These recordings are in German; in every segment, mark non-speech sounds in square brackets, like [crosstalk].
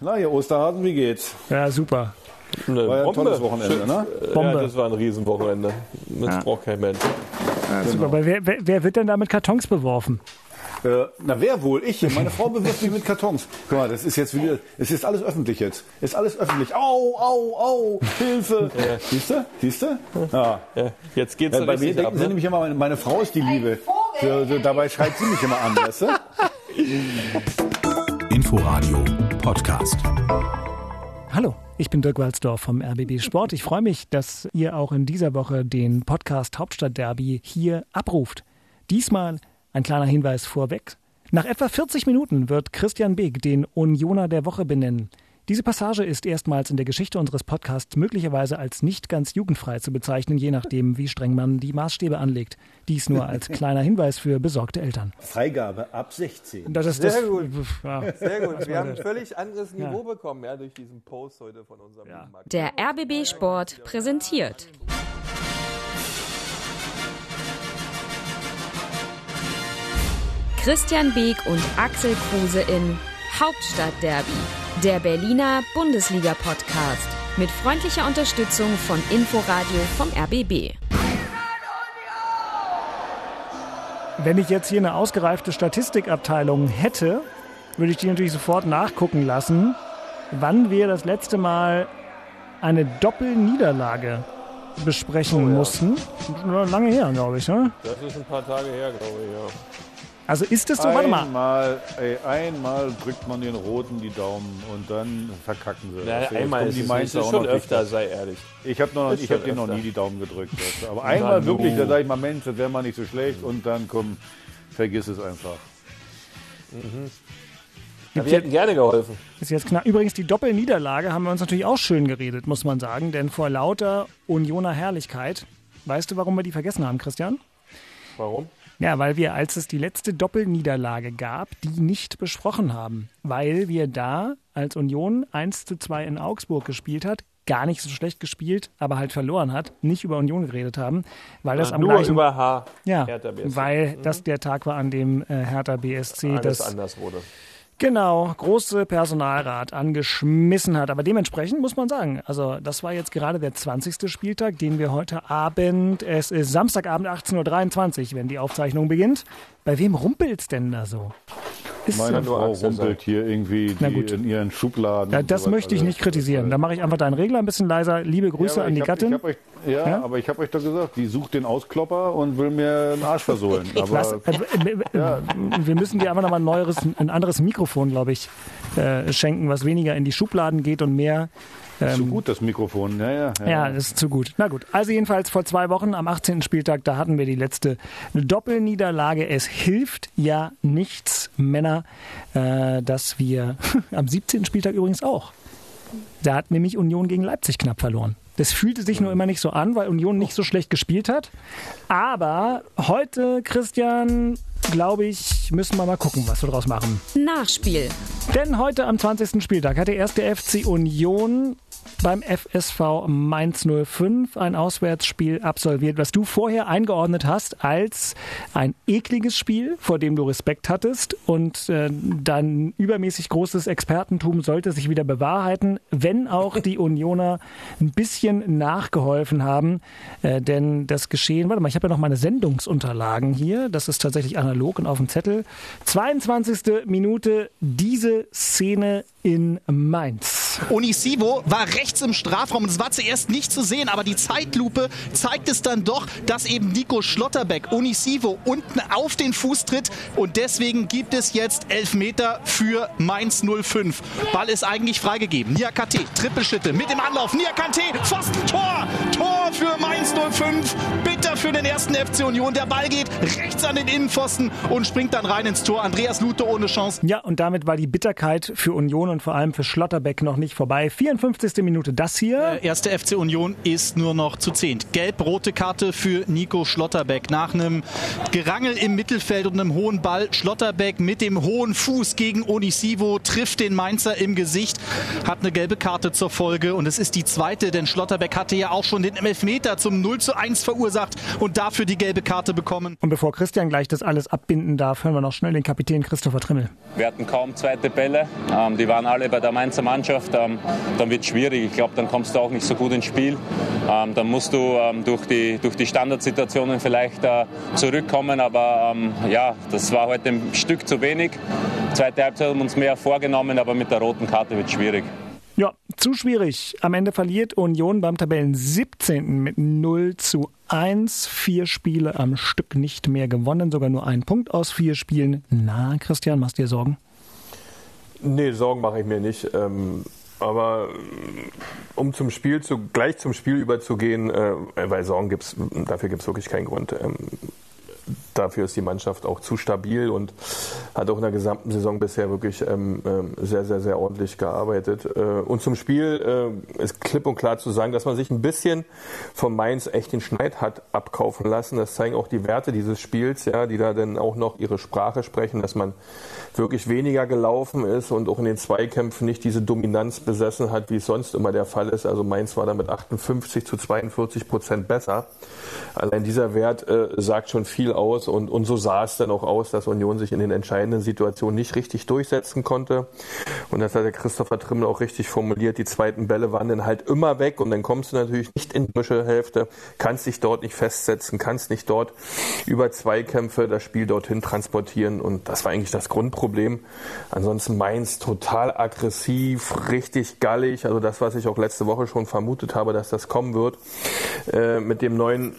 Na, ihr Osterhasen, wie geht's? Ja, super. Eine War ja ein tolles Wochenende, ne? Bombe. Ja, das war ein Riesenwochenende. Das Ja. braucht kein Mensch. Super. Aber wer, wer, wer wird denn da mit Kartons beworfen? Äh, na, wer wohl? Ich. Meine Frau bewirft mich mit Kartons. Guck mal, das ist jetzt wieder, es ist alles öffentlich jetzt. Ist alles öffentlich. Au, au, au, Hilfe. Siehst du? Siehst du? Ja. Ja, jetzt geht's Ja, so bei mir denken ab. sie Ne? nämlich immer, meine, meine Frau ist die Liebe. So, so, dabei schreit sie mich immer an, weißt du? [laughs] Inforadio Podcast. Hallo, ich bin Dirk Walzdorf vom RBB Sport. Ich freue mich, dass ihr auch in dieser Woche den Podcast Hauptstadtderby hier abruft. Diesmal ein kleiner Hinweis vorweg. Nach etwa 40 Minuten wird Christian Beek den Unioner der Woche benennen. Diese Passage ist erstmals in der Geschichte unseres Podcasts möglicherweise als nicht ganz jugendfrei zu bezeichnen, je nachdem, wie streng man die Maßstäbe anlegt. Dies nur als [laughs] kleiner Hinweis für besorgte Eltern. Freigabe ab 16. Das ist Sehr das, gut. Ja. Sehr gut. Wir haben ein völlig anderes Niveau bekommen, ja, durch diesen Post heute von unserem Ja. Der RBB Sport präsentiert. Christian Beek und Axel Kruse in Hauptstadtderby, der Berliner Bundesliga-Podcast. Mit freundlicher Unterstützung von Inforadio vom RBB. Wenn ich jetzt hier eine ausgereifte Statistikabteilung hätte, würde ich die natürlich sofort nachgucken lassen, wann wir das letzte Mal eine Doppelniederlage besprechen mussten. Lange her, glaube ich. Ne? Das ist ein paar Tage her, glaube ich, ja. Also ist es so, warte mal. Einmal, ey, einmal drückt man den Roten die Daumen und dann verkacken sie. Naja, einmal ist die es, ist schon öfter, sei ehrlich. Ich habe noch, Ist ich hab dir noch nie die Daumen gedrückt. du. Aber einmal wirklich, da sage ich mal, Mensch, das wäre mal nicht so schlecht und dann komm, vergiss es einfach. Ja, wir hätten gerne geholfen. Ist jetzt knapp. Übrigens, die Doppelniederlage haben wir uns natürlich auch schön geredet, muss man sagen. Denn vor lauter Unioner Herrlichkeit, weißt du, warum wir die vergessen haben, Christian? Warum? Ja, weil wir, als es die letzte Doppelniederlage gab, die nicht besprochen haben. Weil wir da, als Union 1 zu 2 in Augsburg gespielt hat, gar nicht so schlecht gespielt, aber halt verloren hat, nicht über Union geredet haben, weil das am Nur gleichen über H. ja, Hertha BSC. weil das der Tag war, an dem äh, Hertha BSC Alles das anders wurde. Genau, große Personalrat angeschmissen hat. Aber dementsprechend muss man sagen, also das war jetzt gerade der 20. Spieltag, den wir heute Abend, es ist Samstagabend 18.23 Uhr, wenn die Aufzeichnung beginnt. Bei wem rumpelt's denn da so? Ist Meine so. nur Frau Axel rumpelt hier irgendwie Na die gut. in ihren Schubladen. Ja, das möchte ich nicht kritisieren. Da mache ich einfach deinen Regler ein bisschen leiser. Liebe Grüße Ja, an die hab, Gattin. Ich euch, ja, Ja? aber ich habe euch doch gesagt, die sucht den Ausklopper und will mir den Arsch versohlen. Was? Aber Äh, äh, äh, Wir müssen dir einfach nochmal ein, neueres, ein anderes Mikrofon, glaube ich, äh, schenken, was weniger in die Schubladen geht und mehr zu gut das Mikrofon. Ja, ja, ja. Ja, das ist zu gut. Na gut, also jedenfalls vor zwei Wochen am 18. Spieltag, da hatten wir die letzte Doppelniederlage. Es hilft ja nichts, Männer, äh, dass wir [laughs] am 17. Spieltag übrigens auch. Da hat nämlich Union gegen Leipzig knapp verloren. Das fühlte sich nur immer nicht so an, weil Union nicht so schlecht gespielt hat. Aber heute, Christian, glaube ich, müssen wir mal gucken, was wir draus machen. Nachspiel. Denn heute am 20. Spieltag hat der erste FC Union beim FSV Mainz 05 ein Auswärtsspiel absolviert, was du vorher eingeordnet hast als ein ekliges Spiel, vor dem du Respekt hattest und äh, dein übermäßig großes Expertentum sollte sich wieder bewahrheiten, wenn auch die Unioner ein bisschen nachgeholfen haben, äh, denn das Geschehen, warte mal, ich habe ja noch meine Sendungsunterlagen hier, das ist tatsächlich analog und auf dem Zettel. 22. Minute, diese Szene in Mainz. Onisivo war rechts im Strafraum und es war zuerst nicht zu sehen, aber die Zeitlupe zeigt es dann doch, dass eben Nico Schlotterbeck Onisivo unten auf den Fuß tritt und deswegen gibt es jetzt Elfmeter für Mainz 05. Ball ist eigentlich freigegeben. Niakate, Trippelschritte mit dem Anlauf. Niakate, Pfosten, Tor! Tor für Mainz 05. Bitter für den ersten FC Union. Der Ball geht rechts an den Innenpfosten und springt dann rein ins Tor. Andreas Lute ohne Chance. Ja, und damit war die Bitterkeit für Union und vor allem für Schlotterbeck noch nicht nicht vorbei. 54. Minute das hier. Der erste FC Union ist nur noch zu zehnt. Gelb-rote Karte für Nico Schlotterbeck. Nach einem Gerangel im Mittelfeld und einem hohen Ball. Schlotterbeck mit dem hohen Fuß gegen Onisivo trifft den Mainzer im Gesicht, hat eine gelbe Karte zur Folge und es ist die zweite, denn Schlotterbeck hatte ja auch schon den Elfmeter zum 0 zu 1 verursacht und dafür die gelbe Karte bekommen. Und bevor Christian gleich das alles abbinden darf, hören wir noch schnell den Kapitän Christopher Trimmel. Wir hatten kaum zweite Bälle, ähm, die waren alle bei der Mainzer Mannschaft. Ähm, dann wird es schwierig. Ich glaube, dann kommst du auch nicht so gut ins Spiel. Ähm, dann musst du ähm, durch, die, durch die Standardsituationen vielleicht äh, zurückkommen. Aber ähm, ja, das war heute ein Stück zu wenig. Zweite Halbzeit haben wir uns mehr vorgenommen, aber mit der roten Karte wird es schwierig. Ja, zu schwierig. Am Ende verliert Union beim Tabellen 17. mit 0 zu 1. Vier Spiele am Stück nicht mehr gewonnen, sogar nur ein Punkt aus vier Spielen. Na, Christian, machst du dir Sorgen? Nee, Sorgen mache ich mir nicht. Ähm, aber um zum Spiel zu, gleich zum Spiel überzugehen, äh, weil Sorgen gibt's, dafür gibt es wirklich keinen Grund. Ähm, dafür ist die Mannschaft auch zu stabil und hat auch in der gesamten Saison bisher wirklich ähm, ähm, sehr, sehr, sehr ordentlich gearbeitet. Äh, und zum Spiel äh, ist klipp und klar zu sagen, dass man sich ein bisschen von Mainz echt den Schneid hat abkaufen lassen. Das zeigen auch die Werte dieses Spiels, ja, die da dann auch noch ihre Sprache sprechen, dass man wirklich weniger gelaufen ist und auch in den Zweikämpfen nicht diese Dominanz besessen hat, wie es sonst immer der Fall ist. Also Mainz war da mit 58 zu 42 Prozent besser. Allein dieser Wert äh, sagt schon viel aus und, und so sah es dann auch aus, dass Union sich in den entscheidenden Situationen nicht richtig durchsetzen konnte. Und das hat der Christopher Trimmel auch richtig formuliert. Die zweiten Bälle waren dann halt immer weg und dann kommst du natürlich nicht in die Hälfte, kannst dich dort nicht festsetzen, kannst nicht dort über Zweikämpfe das Spiel dorthin transportieren und das war eigentlich das Grundproblem. Ansonsten Mainz total aggressiv, richtig gallig, also das, was ich auch letzte Woche schon vermutet habe, dass das kommen wird, äh, mit dem neuen,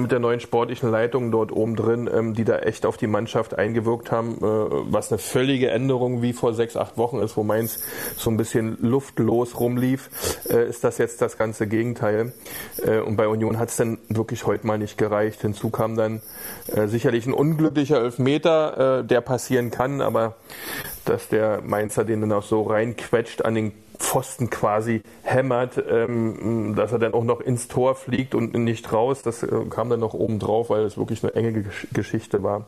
mit der neuen sportlichen Leitung dort oben drin, ähm, die da echt auf die Mannschaft eingewirkt haben, äh, was eine völlige Änderung wie vor sechs, acht Wochen ist, wo Mainz so ein bisschen luftlos rumlief, äh, ist das jetzt das ganze Gegenteil. Äh, und bei Union hat es dann wirklich heute mal nicht gereicht. Hinzu kam dann äh, sicherlich ein unglücklicher Elfmeter, äh, der passieren kann, aber dass der Mainzer den dann auch so reinquetscht an den Pfosten quasi hämmert, ähm, dass er dann auch noch ins Tor fliegt und nicht raus. Das äh, kam dann noch oben drauf, weil es wirklich eine enge Gesch Geschichte war.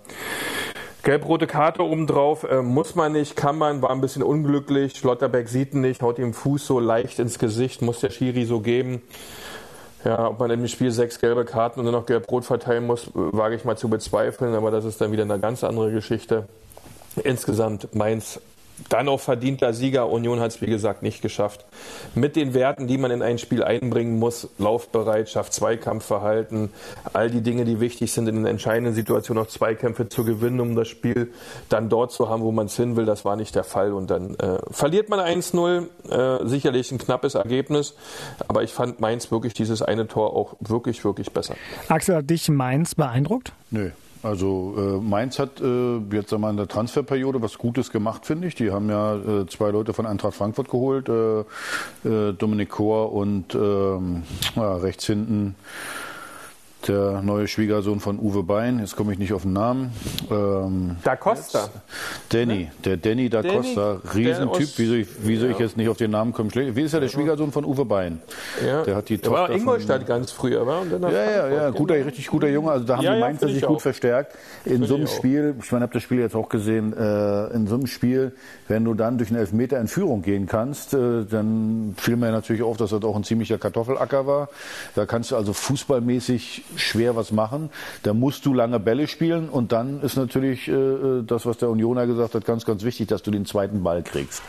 Gelb-rote Karte obendrauf, äh, muss man nicht, kann man, war ein bisschen unglücklich. Schlotterbeck sieht ihn nicht, haut ihm Fuß so leicht ins Gesicht, muss der Schiri so geben. Ja, ob man im Spiel sechs gelbe Karten und dann noch gelb-rot verteilen muss, wage ich mal zu bezweifeln, aber das ist dann wieder eine ganz andere Geschichte. Insgesamt Mainz dann auch verdienter Sieger. Union hat es, wie gesagt, nicht geschafft. Mit den Werten, die man in ein Spiel einbringen muss, Laufbereitschaft, Zweikampfverhalten, all die Dinge, die wichtig sind, in den entscheidenden Situationen auch Zweikämpfe zu gewinnen, um das Spiel dann dort zu haben, wo man es hin will, das war nicht der Fall. Und dann äh, verliert man 1-0, äh, sicherlich ein knappes Ergebnis, aber ich fand Mainz wirklich dieses eine Tor auch wirklich, wirklich besser. Axel, hat dich Mainz beeindruckt? Nö. Also äh, Mainz hat äh, jetzt sagen wir, in der Transferperiode was Gutes gemacht, finde ich. Die haben ja äh, zwei Leute von Eintracht Frankfurt geholt, äh, äh, Dominik Kor und ähm, ja, rechts hinten der neue Schwiegersohn von Uwe Bein, jetzt komme ich nicht auf den Namen. Ähm, da Costa. Danny, der Danny da Danny, Costa, Riesentyp. Wieso ich, wieso ja. ich jetzt nicht auf den Namen komme? Wie ist er der Schwiegersohn von Uwe Bein? Ja. Der hat die der war Ingolstadt ganz früher, war? Und dann ja, ja, ja, guter, richtig guter Junge. Also da haben ja, die Mainzer sich gut verstärkt. In so einem Spiel, ich meine, habe das Spiel jetzt auch gesehen, äh, in so einem Spiel, wenn du dann durch einen Elfmeter in Führung gehen kannst, äh, dann fiel mir natürlich auf, dass das auch ein ziemlicher Kartoffelacker war. Da kannst du also fußballmäßig schwer was machen. Da musst du lange Bälle spielen und dann ist natürlich äh, äh, das, was der Unioner gesagt hat, ganz, ganz wichtig, dass du den zweiten Ball kriegst.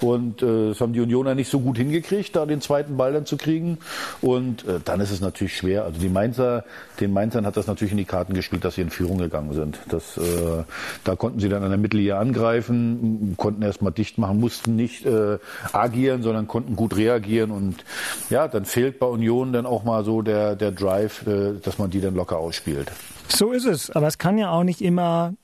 Und äh, das haben die Unioner nicht so gut hingekriegt, da den zweiten Ball dann zu kriegen. Und äh, dann ist es natürlich schwer. Also die Mainzer, den Mainzern hat das natürlich in die Karten gespielt, dass sie in Führung gegangen sind. Das, äh, da konnten sie dann an der Mittellinie angreifen, konnten erstmal dicht machen, mussten nicht äh, agieren, sondern konnten gut reagieren. Und ja, dann fehlt bei Union dann auch mal so der, der Drive, äh, dass man die dann locker ausspielt. So ist es. Aber es kann ja auch nicht immer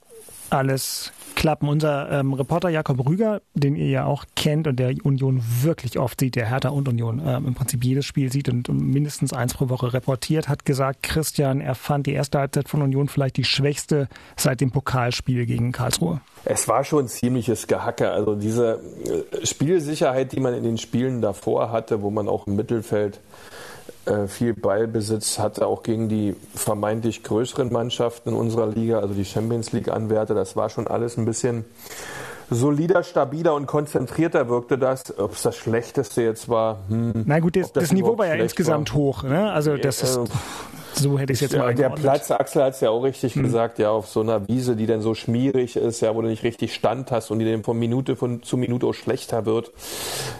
alles klappen. Unser ähm, Reporter Jakob Rüger, den ihr ja auch kennt und der Union wirklich oft sieht, der Hertha und Union ähm, im Prinzip jedes Spiel sieht und, mindestens eins pro Woche reportiert, hat gesagt, Christian, er fand die erste Halbzeit von Union vielleicht die schwächste seit dem Pokalspiel gegen Karlsruhe. Es war schon ziemliches Gehacke. Also diese äh, Spielsicherheit, die man in den Spielen davor hatte, wo man auch im Mittelfeld viel Ballbesitz hatte, auch gegen die vermeintlich größeren Mannschaften in unserer Liga, also die Champions League-Anwärter. Das war schon alles ein bisschen solider, stabiler und konzentrierter wirkte das. Ob es das Schlechteste jetzt war? Hm, Na gut, das, das, das Niveau war ja insgesamt war. hoch. Ne? Also das ist, so hätte ich es jetzt mal Der Platz, Axel hat es ja auch richtig hm. gesagt, ja, auf so einer Wiese, die dann so schmierig ist, ja, wo du nicht richtig Stand hast und die dann von Minute von, zu Minute auch schlechter wird.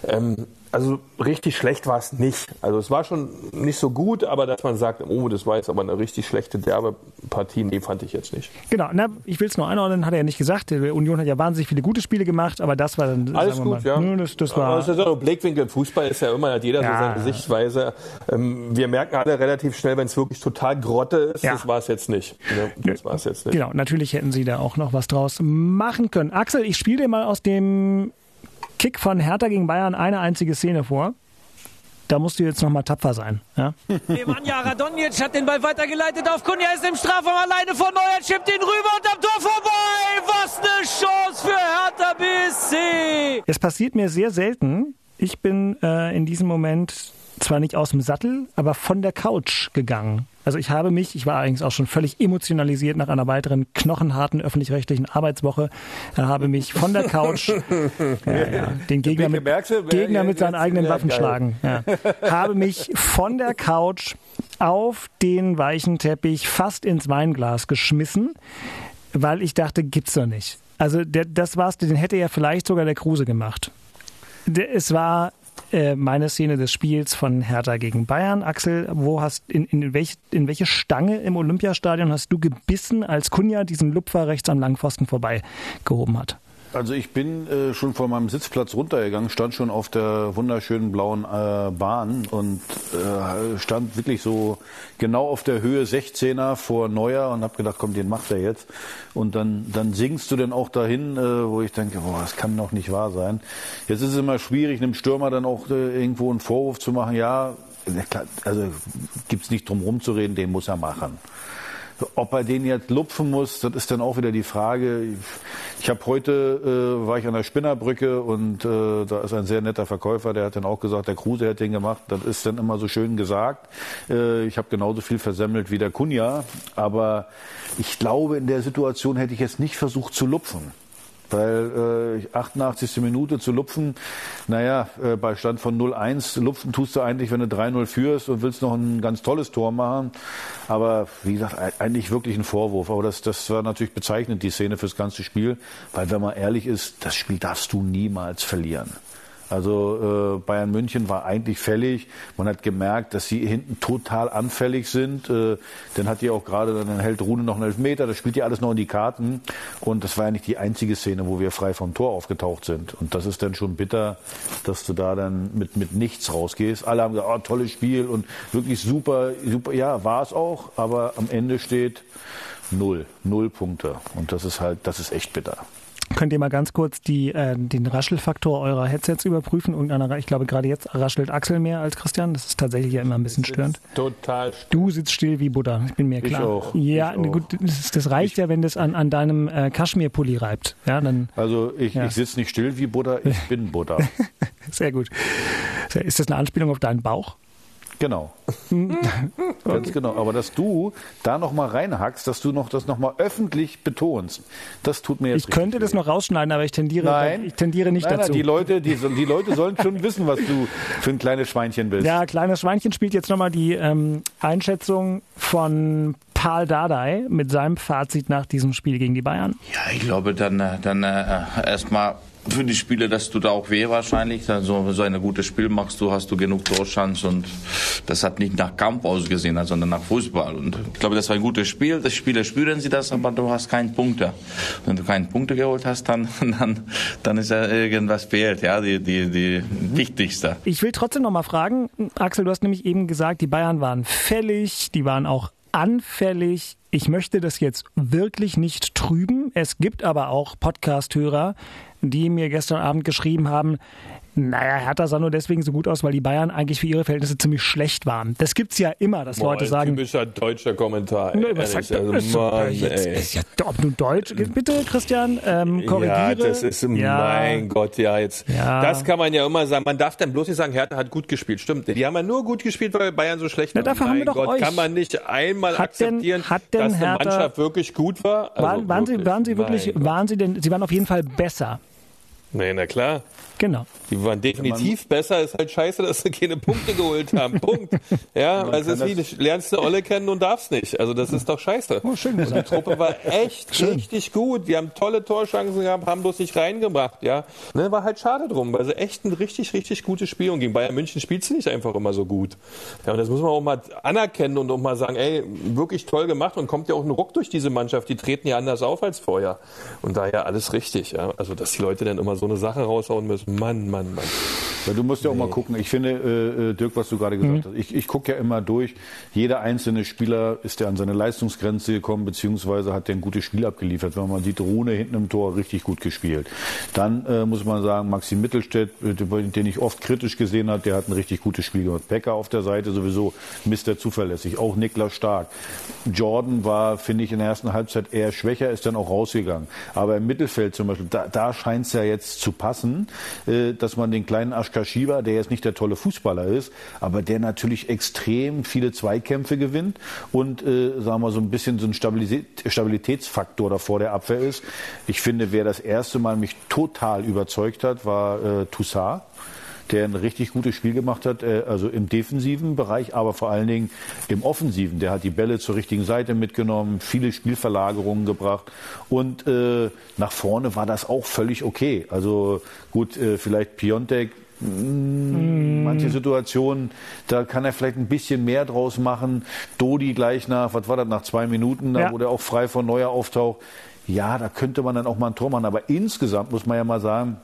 Ähm, also richtig schlecht war es nicht. Also es war schon nicht so gut, aber dass man sagt, oh, das war jetzt aber eine richtig schlechte derbe Partie, nee, fand ich jetzt nicht. Genau, na, ich will es nur einordnen, hat er ja nicht gesagt. Die Union hat ja wahnsinnig viele gute Spiele gemacht, aber das war dann alles gut, mal, ja. Nö, das, das war ist ja Blickwinkel Fußball ist ja immer hat jeder ja. so seine Sichtweise. Ähm, wir merken alle relativ schnell, wenn es wirklich total Grotte ist, ja. das war es jetzt nicht. Ne? Das war es jetzt nicht. Genau, natürlich hätten sie da auch noch was draus machen können. Axel, ich spiele dir mal aus dem Kick von Hertha gegen Bayern eine einzige Szene vor. Da musst du jetzt nochmal tapfer sein. Ja? [laughs] Nemanja Radonjic hat den Ball weitergeleitet auf Kunja, ist im Strafraum alleine vor Neuer, schippt ihn rüber und am Tor vorbei. Was eine Chance für Hertha BSC. Es passiert mir sehr selten. Ich bin äh, in diesem Moment zwar nicht aus dem Sattel, aber von der Couch gegangen. Also ich habe mich, ich war eigentlich auch schon völlig emotionalisiert nach einer weiteren knochenharten öffentlich-rechtlichen Arbeitswoche, habe mich von der Couch [laughs] ja, ja, den Gegner mit, Gegner mit seinen eigenen Waffen schlagen. Ja. [laughs] Habe mich von der Couch auf den weichen Teppich fast ins Weinglas geschmissen, weil ich dachte, gibt's doch nicht. Also der, das war's, den hätte ja vielleicht sogar der Kruse gemacht. Es war äh, meine Szene des Spiels von Hertha gegen Bayern. Axel, wo hast in, in, welch, in welche Stange im Olympiastadion hast du gebissen, als Kunja diesen Lupfer rechts am Langpfosten vorbei gehoben hat? Also ich bin äh, schon von meinem Sitzplatz runtergegangen, stand schon auf der wunderschönen blauen äh, Bahn und äh, stand wirklich so genau auf der Höhe 16er vor Neuer und habe gedacht, komm, den macht er jetzt. Und dann, dann singst du dann auch dahin, äh, wo ich denke, boah, das kann doch nicht wahr sein. Jetzt ist es immer schwierig, einem Stürmer dann auch äh, irgendwo einen Vorwurf zu machen. Ja, also gibt's nicht drum rumzureden, den muss er machen. Ob er den jetzt lupfen muss, das ist dann auch wieder die Frage. Ich habe heute, äh, war ich an der Spinnerbrücke und äh, da ist ein sehr netter Verkäufer, der hat dann auch gesagt, der Kruse hat den gemacht. Das ist dann immer so schön gesagt. Äh, ich habe genauso viel versemmelt wie der Kunja, aber ich glaube, in der Situation hätte ich jetzt nicht versucht zu lupfen. Weil äh, 88. Minute zu lupfen, naja, äh, bei Stand von 0-1, lupfen tust du eigentlich, wenn du 3-0 führst und willst noch ein ganz tolles Tor machen. Aber wie gesagt, eigentlich wirklich ein Vorwurf. Aber das, das war natürlich bezeichnend, die Szene fürs ganze Spiel. Weil wenn man ehrlich ist, das Spiel darfst du niemals verlieren. Also äh, Bayern München war eigentlich fällig. Man hat gemerkt, dass sie hinten total anfällig sind. Äh, dann hat die auch gerade, dann hält Rune noch einen Elfmeter. Das spielt ja alles noch in die Karten. Und das war ja nicht die einzige Szene, wo wir frei vom Tor aufgetaucht sind. Und das ist dann schon bitter, dass du da dann mit, mit nichts rausgehst. Alle haben gesagt, oh, tolles Spiel und wirklich super, super. Ja, war es auch. Aber am Ende steht null, null Punkte. Und das ist halt, das ist echt bitter. Könnt ihr mal ganz kurz die, äh, den Raschelfaktor eurer Headsets überprüfen? Irgendeiner, ich glaube, gerade jetzt raschelt Axel mehr als Christian. Das ist tatsächlich ja immer ein bisschen störend. Total. Still. Du sitzt still wie Buddha, ich bin mir klar. Ich auch. Ja, ich gut, das, das reicht ich ja, wenn das an, an deinem äh, Kaschmirpulli reibt. Ja, dann, also ich, ja. ich sitze nicht still wie Buddha, ich [laughs] bin Buddha. Sehr gut. Ist das eine Anspielung auf deinen Bauch? Genau. [laughs] Ganz genau. Aber dass du da noch mal reinhackst, dass du noch das noch mal öffentlich betonst, das tut mir jetzt Ich könnte das noch rausschneiden, aber ich tendiere, nein, ich tendiere nicht nein, dazu. Nein, die Leute, die, die Leute sollen schon [laughs] wissen, was du für ein kleines Schweinchen bist. Ja, kleines Schweinchen spielt jetzt noch mal die ähm, Einschätzung von Paul Dardai mit seinem Fazit nach diesem Spiel gegen die Bayern. Ja, ich glaube, dann, äh, dann äh, erstmal für die Spiele, dass du da auch weh wahrscheinlich. Also so ein gutes Spiel machst du, hast du genug Torchance und das hat nicht nach Kampf ausgesehen, sondern nach Fußball. Und ich glaube, das war ein gutes Spiel. Die Spieler spüren sie das, aber du hast keinen Punkte. Wenn du keinen Punkte geholt hast, dann, [laughs] dann, dann ist ja irgendwas fehlt, ja, die, die, die wichtigste. Ich will trotzdem noch mal fragen, Axel, du hast nämlich eben gesagt, die Bayern waren fällig, die waren auch anfällig. Ich möchte das jetzt wirklich nicht trüben. Es gibt aber auch Podcast-Hörer, die mir gestern Abend geschrieben haben, naja, Hertha sah nur deswegen so gut aus, weil die Bayern eigentlich für ihre Verhältnisse ziemlich schlecht waren. Das gibt es ja immer, dass Boah, Leute sagen. Typischer deutscher Kommentar. Ey, was sagt also, ist, Mann, jetzt, ist ja, ob du Deutsch, bitte Christian, ähm, korrigiere. Ja, das ist, ja. mein Gott, ja, jetzt. Ja. Das kann man ja immer sagen. Man darf dann bloß nicht sagen, Hertha hat gut gespielt. Stimmt, die haben ja nur gut gespielt, weil Bayern so schlecht war. Dafür mein haben wir doch Gott, euch. kann man nicht einmal hat akzeptieren, denn, hat denn dass Hertha, eine Mannschaft wirklich gut war. Also waren, waren wirklich, sie, waren sie wirklich, waren sie denn, sie waren auf jeden Fall besser. Nee, na klar. Genau. Die waren definitiv ja, besser. Ist halt scheiße, dass sie keine Punkte geholt haben. [laughs] Punkt. Ja, also es ist wie, lernst du Olle kennen und darfst nicht. Also das ist doch scheiße. Oh, schön und die Truppe war echt schön. richtig gut. Die haben tolle Torchancen gehabt, haben bloß nicht reingebracht. Ja, ne, war halt schade drum, weil sie echt ein richtig, richtig gutes Spiel und gegen Bayern München spielt sie nicht einfach immer so gut. Ja, und das muss man auch mal anerkennen und auch mal sagen, ey, wirklich toll gemacht und kommt ja auch ein Ruck durch diese Mannschaft. Die treten ja anders auf als vorher. Und daher alles richtig. Ja, also dass die Leute dann immer so eine Sache raushauen müssen. Mann, Mann, Mann. Ja, du musst ja auch nee. mal gucken. Ich finde, äh, äh, Dirk, was du gerade gesagt mhm. hast, ich, ich gucke ja immer durch. Jeder einzelne Spieler ist ja an seine Leistungsgrenze gekommen, beziehungsweise hat der ein gutes Spiel abgeliefert. Wenn man sieht, Rune hinten im Tor richtig gut gespielt. Dann äh, muss man sagen, Maxim Mittelstädt, äh, den ich oft kritisch gesehen habe, der hat ein richtig gutes Spiel gemacht. Becker auf der Seite sowieso, Mister zuverlässig. Auch Niklas Stark. Jordan war, finde ich, in der ersten Halbzeit eher schwächer, ist dann auch rausgegangen. Aber im Mittelfeld zum Beispiel, da, da scheint es ja jetzt zu passen, äh, dass man den kleinen Aschka Shiva, der jetzt nicht der tolle Fußballer ist, aber der natürlich extrem viele Zweikämpfe gewinnt und, äh, sagen wir so ein bisschen so ein Stabilitätsfaktor davor der Abwehr ist. Ich finde, wer das erste Mal mich total überzeugt hat, war äh, Toussaint der ein richtig gutes Spiel gemacht hat, äh, also im defensiven Bereich, aber vor allen Dingen im offensiven. Der hat die Bälle zur richtigen Seite mitgenommen, viele Spielverlagerungen gebracht und äh, nach vorne war das auch völlig okay. Also gut, äh, vielleicht Piontek hm, manche Situationen, da kann er vielleicht ein bisschen mehr draus machen. Dodi gleich nach, was war das, nach zwei Minuten, da ja. wo der auch frei von Neuer auftaucht. Ja, da könnte man dann auch mal ein Tor machen. Aber insgesamt muss man ja mal sagen,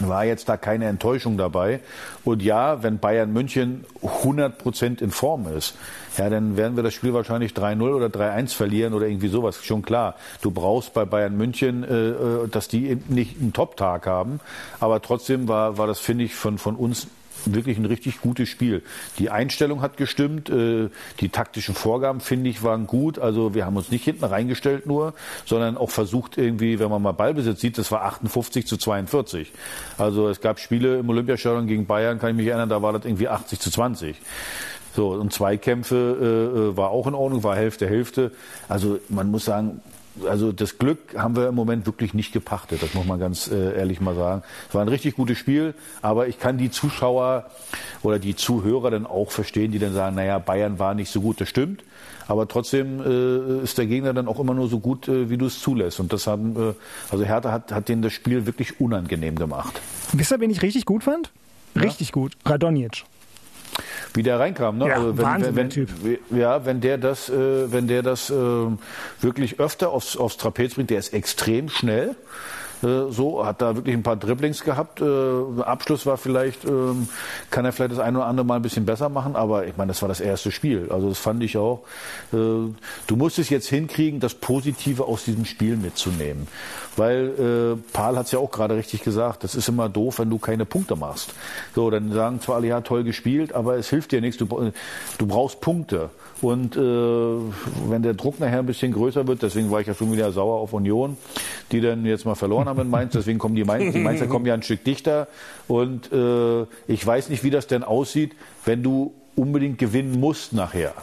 war jetzt da keine Enttäuschung dabei. Und ja, wenn Bayern München 100 Prozent in Form ist, ja, dann werden wir das Spiel wahrscheinlich 3-0 oder 3-1 verlieren oder irgendwie sowas. Schon klar. Du brauchst bei Bayern München, äh, äh dass die nicht einen Top-Tag haben. Aber trotzdem war, war das, finde ich, von, von uns wirklich ein richtig gutes Spiel. Die Einstellung hat gestimmt, äh, die taktischen Vorgaben, finde ich, waren gut. Also wir haben uns nicht hinten reingestellt nur, sondern auch versucht irgendwie, wenn man mal Ballbesitz sieht, das war 58 zu 42. Also es gab Spiele im Olympiastadion gegen Bayern, kann ich mich erinnern, da war das irgendwie 80 zu 20. So, und Zweikämpfe äh, äh, war auch in Ordnung, war Hälfte, Hälfte. Also man muss sagen, also das Glück haben wir im Moment wirklich nicht gepachtet, das muss man ganz äh, ehrlich mal sagen. Es war ein richtig gutes Spiel, aber ich kann die Zuschauer oder die Zuhörer dann auch verstehen, die dann sagen, naja, Bayern war nicht so gut, das stimmt. Aber trotzdem äh, ist der Gegner dann auch immer nur so gut, äh, wie du es zulässt. Und das haben, äh, also Hertha hat, hat denen das Spiel wirklich unangenehm gemacht. Wisst ihr, wen ich richtig gut fand? Richtig ja? gut. Radonjic wie der reinkam. Ne? Ja, also wenn, Wahnsinn, wenn, Typ. Ja, wenn der das, äh, wenn der das äh, wirklich öfter aufs, aufs Trapez bringt, der ist extrem schnell. Äh, so, hat da wirklich ein paar Dribblings gehabt. Äh, Abschluss war vielleicht, ähm, kann er vielleicht das eine oder andere mal ein bisschen besser machen, aber ich meine, das war das erste Spiel. Also das fand ich auch. Äh, du musst es jetzt hinkriegen, das Positive aus diesem Spiel mitzunehmen. Weil äh, Paul hat es ja auch gerade richtig gesagt, das ist immer doof, wenn du keine Punkte machst. So, dann sagen zwar alle, ja, toll gespielt, aber es hilft dir nichts. Du, du brauchst Punkte. Und äh, wenn der Druck nachher ein bisschen größer wird, deswegen war ich ja schon wieder sauer auf Union, die dann jetzt mal verloren haben in Mainz, deswegen kommen die Mainz, die Mainzer kommen ja ein Stück dichter. Und äh, ich weiß nicht, wie das denn aussieht, wenn du unbedingt gewinnen musst nachher.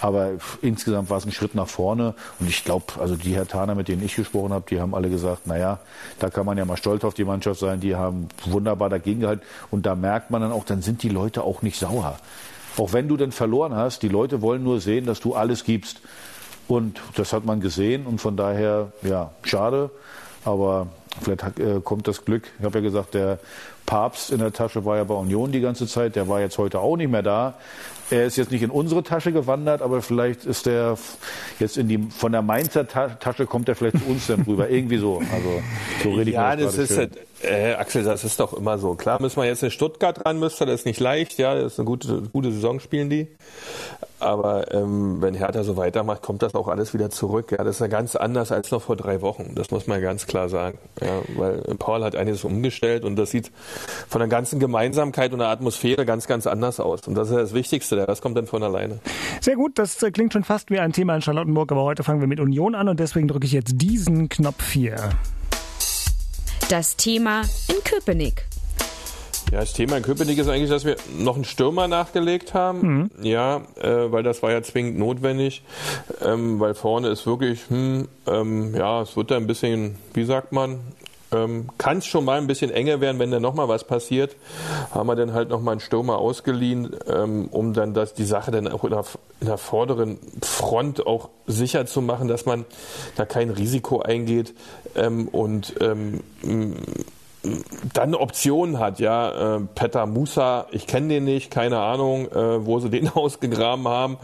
Aber insgesamt war es ein Schritt nach vorne. Und ich glaube, also die Herr Taner, mit denen ich gesprochen habe, die haben alle gesagt, naja, da kann man ja mal stolz auf die Mannschaft sein. Die haben wunderbar dagegen gehalten. Und da merkt man dann auch, dann sind die Leute auch nicht sauer. Auch wenn du dann verloren hast, die Leute wollen nur sehen, dass du alles gibst. Und das hat man gesehen und von daher, ja, schade. Aber vielleicht äh, kommt das Glück. Ich habe ja gesagt, der Papst in der Tasche war ja bei Union die ganze Zeit. Der war jetzt heute auch nicht mehr da. Er ist jetzt nicht in unsere Tasche gewandert, aber vielleicht ist der jetzt in die, von der Mainzer Tasche kommt er vielleicht zu uns dann rüber. Irgendwie so. Also, so rede ich Ja, das ist, halt, äh, Axel, das ist doch immer so. Klar müssen wir jetzt in Stuttgart ran, müsste, das ist nicht leicht. Ja, das ist eine gute, gute Saison spielen die. Aber ähm, wenn Hertha so weitermacht, kommt das auch alles wieder zurück. Ja, das ist ja ganz anders als noch vor drei Wochen. Das muss man ganz klar sagen. Ja, weil Paul hat einiges umgestellt und das sieht von der ganzen Gemeinsamkeit und der Atmosphäre ganz, ganz anders aus. Und das ist ja das Wichtigste. Das kommt dann von alleine. Sehr gut. Das äh, klingt schon fast wie ein Thema in Charlottenburg. Aber heute fangen wir mit Union an und deswegen drücke ich jetzt diesen Knopf hier. Das Thema in Köpenick. Ja, das Thema in Köpenick ist eigentlich, dass wir noch einen Stürmer nachgelegt haben. Mhm. Ja, äh, weil das war ja zwingend notwendig. Ähm, weil vorne ist wirklich, hm, ähm, ja, es wird da ein bisschen, wie sagt man, ähm, kann es schon mal ein bisschen enger werden, wenn da nochmal was passiert. Haben wir dann halt nochmal einen Stürmer ausgeliehen, ähm, um dann das, die Sache dann auch in der, in der, vorderen Front auch sicher zu machen, dass man da kein Risiko eingeht ähm, und ähm, dann Optionen hat, ja, äh, Petter Musa, ich kenne den nicht, keine Ahnung, äh, wo sie den [laughs] ausgegraben haben,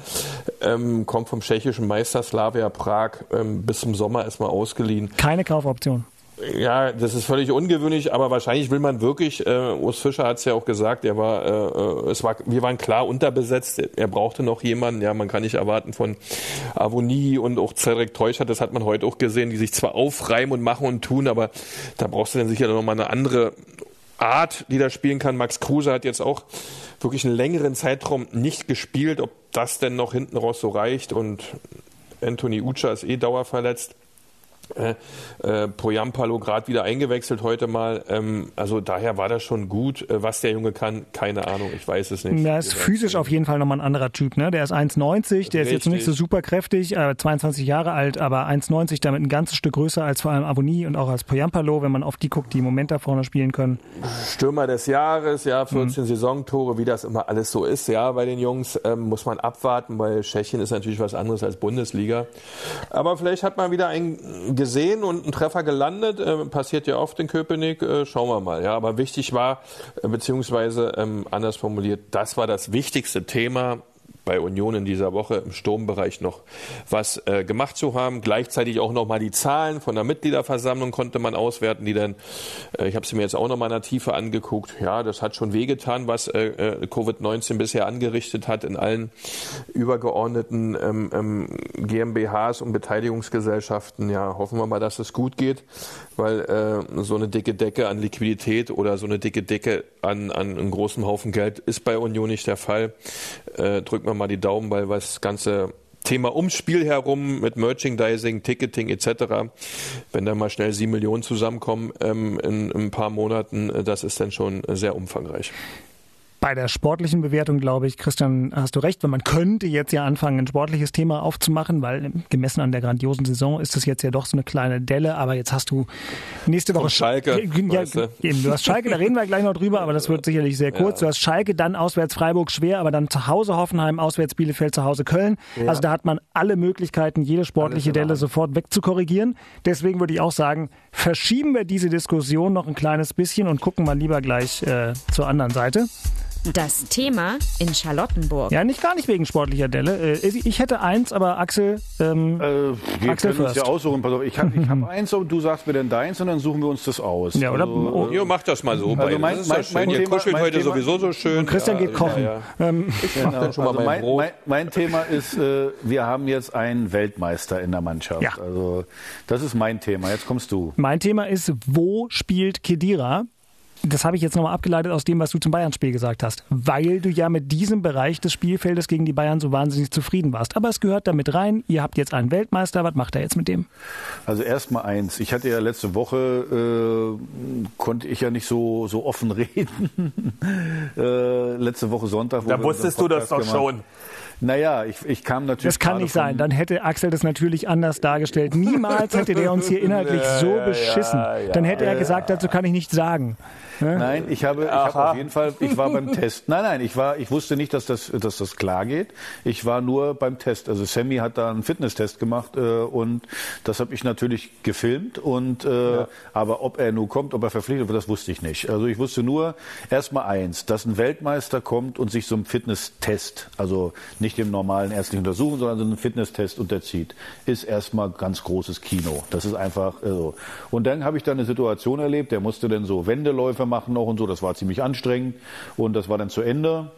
ähm, kommt vom tschechischen Meister Slavia Prag, ähm, bis zum Sommer erstmal ausgeliehen. Keine Kaufoption. Ja, das ist völlig ungewöhnlich, aber wahrscheinlich will man wirklich, äh, Urs Fischer hat es ja auch gesagt, er war, äh, es war, wir waren klar unterbesetzt, er brauchte noch jemanden, ja, man kann nicht erwarten von Avonie und auch Cedric Teuscher, das hat man heute auch gesehen, die sich zwar aufreimen und machen und tun, aber da brauchst du dann sicher noch mal eine andere Art, die da spielen kann. Max Kruse hat jetzt auch wirklich einen längeren Zeitraum nicht gespielt, ob das denn noch hinten raus so reicht und Anthony Ucha ist eh dauerverletzt. Äh, äh, Poyampalo gerade wieder eingewechselt heute mal. Ähm, also daher war das schon gut. Äh, was der Junge kann, keine Ahnung, ich weiß es nicht. Er ist physisch auf jeden Fall nochmal ein anderer Typ. Ne? Der ist 1,90, der ist jetzt nicht so super kräftig, äh, 22 Jahre alt, aber 1,90 damit ein ganzes Stück größer als vor allem Avoni und auch als Poyampalo, wenn man auf die guckt, die im Moment da vorne spielen können. Stürmer des Jahres, ja, 14 mhm. Saisontore, wie das immer alles so ist, ja, bei den Jungs ähm, muss man abwarten, weil Tschechien ist natürlich was anderes als Bundesliga. Aber vielleicht hat man wieder ein gesehen und einen Treffer gelandet. Äh, passiert ja oft in Köpenick. Äh, schauen wir mal. Ja, aber wichtig war, äh, beziehungsweise ähm, anders formuliert, das war das wichtigste Thema bei Union in dieser Woche im Sturmbereich noch was äh, gemacht zu haben. Gleichzeitig auch noch mal die Zahlen von der Mitgliederversammlung konnte man auswerten, die dann, äh, ich habe sie mir jetzt auch noch mal in der Tiefe angeguckt. Ja, das hat schon wehgetan, was äh, äh Covid-19 bisher angerichtet hat in allen übergeordneten ähm, ähm, GmbHs und Beteiligungsgesellschaften. Ja, hoffen wir mal, dass es gut geht, weil äh, so eine dicke Decke an Liquidität oder so eine dicke Decke an, an einem großen Haufen Geld ist bei Union nicht der Fall. Äh, drücken wir mal die Daumen, weil was das ganze Thema ums Spiel herum mit Merchandising, Ticketing etc. Wenn da mal schnell sieben Millionen zusammenkommen ähm, in, in, ein paar Monaten, äh, das ist dann schon sehr umfangreich bei der sportlichen Bewertung, glaube ich, Christian, hast du recht, weil man könnte jetzt ja anfangen, ein sportliches Thema aufzumachen, weil gemessen an der grandiosen Saison ist es jetzt ja doch so eine kleine Delle, aber jetzt hast du nächste Woche Schalke. Ja, du. Eben, du hast Schalke, da reden wir gleich noch drüber, aber das wird sicherlich sehr kurz. Ja. Du hast Schalke, dann auswärts Freiburg schwer, aber dann zu Hause Hoffenheim, auswärts Bielefeld, zu Hause Köln. Ja. Also da hat man alle Möglichkeiten, jede sportliche Delle sofort wegzukorrigieren. Deswegen würde ich auch sagen, verschieben wir diese Diskussion noch ein kleines bisschen und gucken mal lieber gleich äh, zur anderen Seite. Das Thema in Charlottenburg. Ja, nicht gar nicht wegen sportlicher Delle. Äh, ich hätte eins, aber Axel. Ähm, äh, wir Axel können uns ja aussuchen. Pass auf, ich habe hab eins und du sagst mir dann deins und dann suchen wir uns das aus. Ja, oder? Also, oh, jo, mach das mal so. Also mein, das mein, mein, Ihr kuschelt heute Thema, sowieso so schön. Und Christian ja, geht kochen. Ja, ja. Ähm, ich mach genau. dann schon mal also mein, Brot. Mein, Thema ist, äh, wir haben jetzt einen Weltmeister in der Mannschaft. Ja. Also das ist mein Thema. Jetzt kommst du. Mein Thema ist, wo spielt Kedira? Das habe ich jetzt nochmal abgeleitet aus dem, was du zum Bayern-Spiel gesagt hast, weil du ja mit diesem Bereich des Spielfeldes gegen die Bayern so wahnsinnig zufrieden warst. Aber es gehört damit rein, ihr habt jetzt einen Weltmeister, was macht er jetzt mit dem? Also erstmal eins, ich hatte ja letzte Woche, äh, konnte ich ja nicht so, so offen [laughs] reden. äh, letzte Woche Sonntag. Da wusstest du das doch gemacht. schon. Naja, ich, ich kam natürlich. Das kann nicht sein. Dann hätte Axel das natürlich anders dargestellt. Niemals hätte der uns hier [laughs] inhaltlich so beschissen. Dann hätte er gesagt, dazu kann ich nichts sagen. Nein, ich habe, ich habe auf jeden Fall, ich war beim [laughs] Test. Nein, nein, ich war, ich wusste nicht, dass das, dass das klar geht. Ich war nur beim Test. Also Sammy hat da einen Fitnesstest gemacht äh, und das habe ich natürlich gefilmt. Und äh, ja. aber ob er nun kommt, ob er verpflichtet wird, das wusste ich nicht. Also ich wusste nur erstmal eins, dass ein Weltmeister kommt und sich so einem Fitnesstest, also nicht dem normalen ärztlichen Untersuchung, sondern so einem Fitnesstest unterzieht, ist erstmal ganz großes Kino. Das ist einfach so. Und dann habe ich da eine Situation erlebt. Der musste dann so Wendeläufe machen noch und so. Das war ziemlich anstrengend und das war dann zu Ende.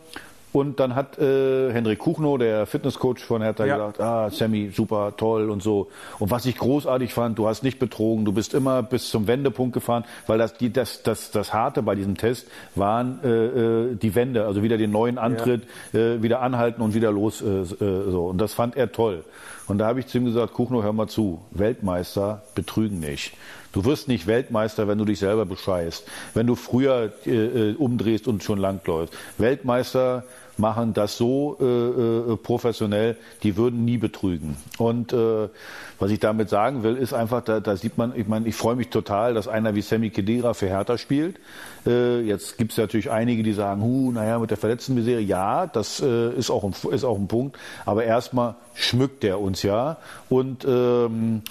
Und dann hat äh, Henrik Kuchno, der Fitnesscoach von Hertha, ja. gesagt, ah, Sammy, super, toll und so. Und was ich großartig fand, du hast nicht betrogen, du bist immer bis zum Wendepunkt gefahren, weil das, die, das, das, das Harte bei diesem Test waren äh, äh die Wende, also wieder den neuen Antritt, ja. äh, wieder anhalten und wieder los. Äh, äh, so. Und das fand er toll. Und da habe ich zu ihm gesagt, Kuchno, hör mal zu, Weltmeister betrügen nicht. Du wirst nicht Weltmeister, wenn du dich selber bescheißt, wenn du früher äh, äh umdrehst und schon langläufst. Weltmeister machen das so äh, äh, professionell, die würden nie betrügen. Und äh, was ich damit sagen will, ist einfach, da, da sieht man, ich meine, ich freue mich total, dass einer wie Sammy Kedira für Hertha spielt. Äh, jetzt gibt es natürlich einige, die sagen, hu, naja, mit der verletzten Misere, ja, das äh, ist, auch ein, ist auch ein Punkt. Aber erstmal schmückt der uns ja. Und ähm,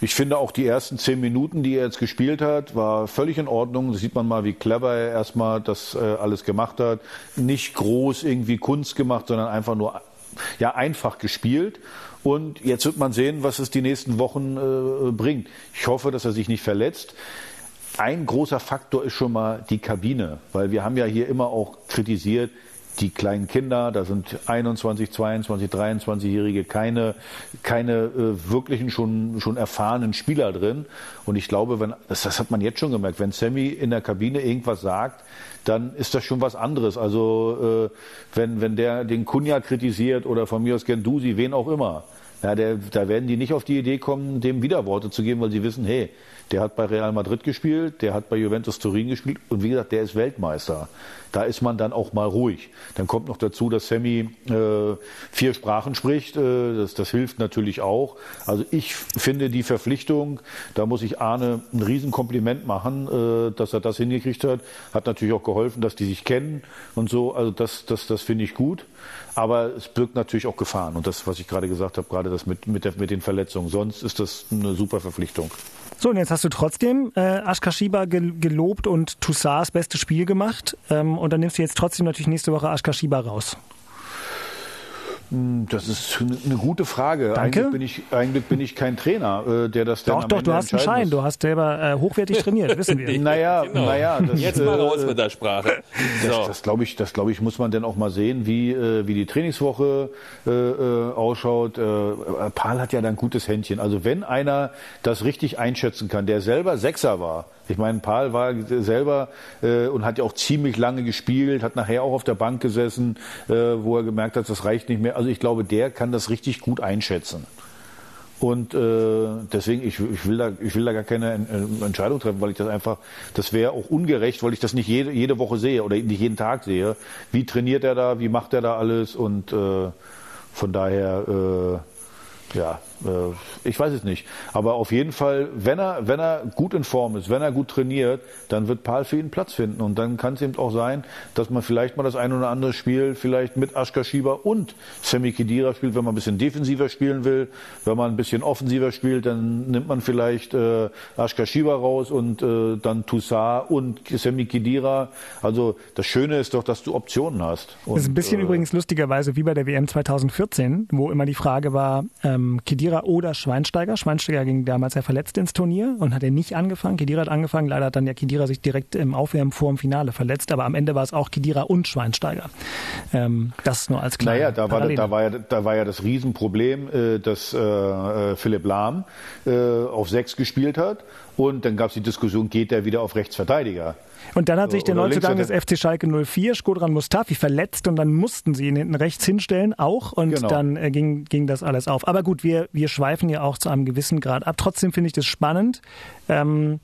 ich finde auch die ersten zehn Minuten, die er jetzt gespielt hat, war völlig in Ordnung. Da sieht man mal, wie clever er erstmal das äh, alles gemacht hat. Nicht groß irgendwie Kunst gemacht, sondern einfach nur ja einfach gespielt. Und jetzt wird man sehen, was es die nächsten Wochen äh, bringt. Ich hoffe, dass er sich nicht verletzt. Ein großer Faktor ist schon mal die Kabine, weil wir haben ja hier immer auch kritisiert, die kleinen Kinder, da sind 21, 22, 23-Jährige, keine, keine äh, wirklichen schon, schon erfahrenen Spieler drin. Und ich glaube, wenn, das, das hat man jetzt schon gemerkt, wenn Sammy in der Kabine irgendwas sagt, dann ist das schon was anderes. Also äh, wenn, wenn der den Kunja kritisiert oder von mir aus Gendusi, wen auch immer, ja, der, da werden die nicht auf die Idee kommen, dem Widerworte zu geben, weil sie wissen, hey, der hat bei Real Madrid gespielt, der hat bei Juventus Turin gespielt und wie gesagt, der ist Weltmeister. Da ist man dann auch mal ruhig. Dann kommt noch dazu, dass Sammy äh, vier Sprachen spricht. Äh, das, das hilft natürlich auch. Also ich finde die Verpflichtung, da muss ich Arne ein Riesenkompliment machen, äh, dass er das hingekriegt hat. Hat natürlich auch geholfen, dass die sich kennen und so. Also das, das, das finde ich gut. Aber es birgt natürlich auch Gefahren. Und das, was ich gerade gesagt habe, gerade das mit, mit, der, mit den Verletzungen. Sonst ist das eine super Verpflichtung. So, und jetzt hast du trotzdem äh, Ashkashiba gelobt und Toussaint das beste Spiel gemacht. Ähm, und dann nimmst du jetzt trotzdem natürlich nächste Woche Ashkashiba raus. Hm, das ist eine gute Frage. Danke. Eigentlich bin ich, eigentlich bin ich kein Trainer, äh, der das dann Doch, doch, du hast einen Schein. Muss. Du hast selber äh, hochwertig trainiert, [laughs] wissen wir. naja, genau. naja. Das, Jetzt mal raus mit der Sprache. So. Das, das glaube ich, das glaube ich, muss man dann auch mal sehen, wie, äh, wie die Trainingswoche äh, äh ausschaut. Äh, Paul hat ja dann ein gutes Händchen. Also wenn einer das richtig einschätzen kann, der selber Sechser war, ich meine, Paul war selber äh, und hat ja auch ziemlich lange gespielt, hat nachher auch auf der Bank gesessen, äh, wo er gemerkt hat, das reicht nicht mehr. Also ich glaube, der kann das richtig gut einschätzen. Und äh, deswegen, ich, ich, will da, ich will da gar keine Entscheidung treffen, weil ich das einfach, das wäre auch ungerecht, weil ich das nicht jede, jede Woche sehe oder nicht jeden Tag sehe. Wie trainiert er da, wie macht er da alles und äh, von daher, äh, ja, äh, ich weiß es nicht. Aber auf jeden Fall, wenn er, wenn er gut in Form ist, wenn er gut trainiert, dann wird Paul für ihn Platz finden. Und dann kann es eben auch sein, dass man vielleicht mal das ein oder andere Spiel vielleicht mit Aschka Schieber und Sammy Kedira spielt, wenn man ein bisschen defensiver spielen will. Wenn man ein bisschen offensiver spielt, dann nimmt man vielleicht äh, Aschka Schieber raus und äh, dann Toussaint und Sammy Kedira. Also das Schöne ist doch, dass du Optionen hast. Und, das ist ein bisschen äh, übrigens lustigerweise wie bei der WM 2014, wo immer die Frage war, ähm, Kedira Kedira oder Schweinsteiger. Schweinsteiger ging damals ja verletzt ins Turnier und hat er nicht angefangen. Kedira hat angefangen. Leider hat dann ja Kedira sich direkt im Aufwärmen vor dem Finale verletzt. Aber am Ende war es auch Kedira und Schweinsteiger. Ähm, das nur als kleine Naja, da war, da, war ja, da war ja das Riesenproblem, äh, dass äh, äh, Philipp Lahm auf sechs gespielt hat. Und dann gab es die Diskussion, geht er wieder auf Rechtsverteidiger? Und dann hat sich der Neuzugang des FC Schalke 04, Skodran Mustafi, verletzt und dann mussten sie ihn hinten rechts hinstellen auch und genau. dann äh, ging, ging das alles auf. Aber gut, wir, wir schweifen ja auch zu einem gewissen Grad ab. Trotzdem finde ich das spannend, ähm,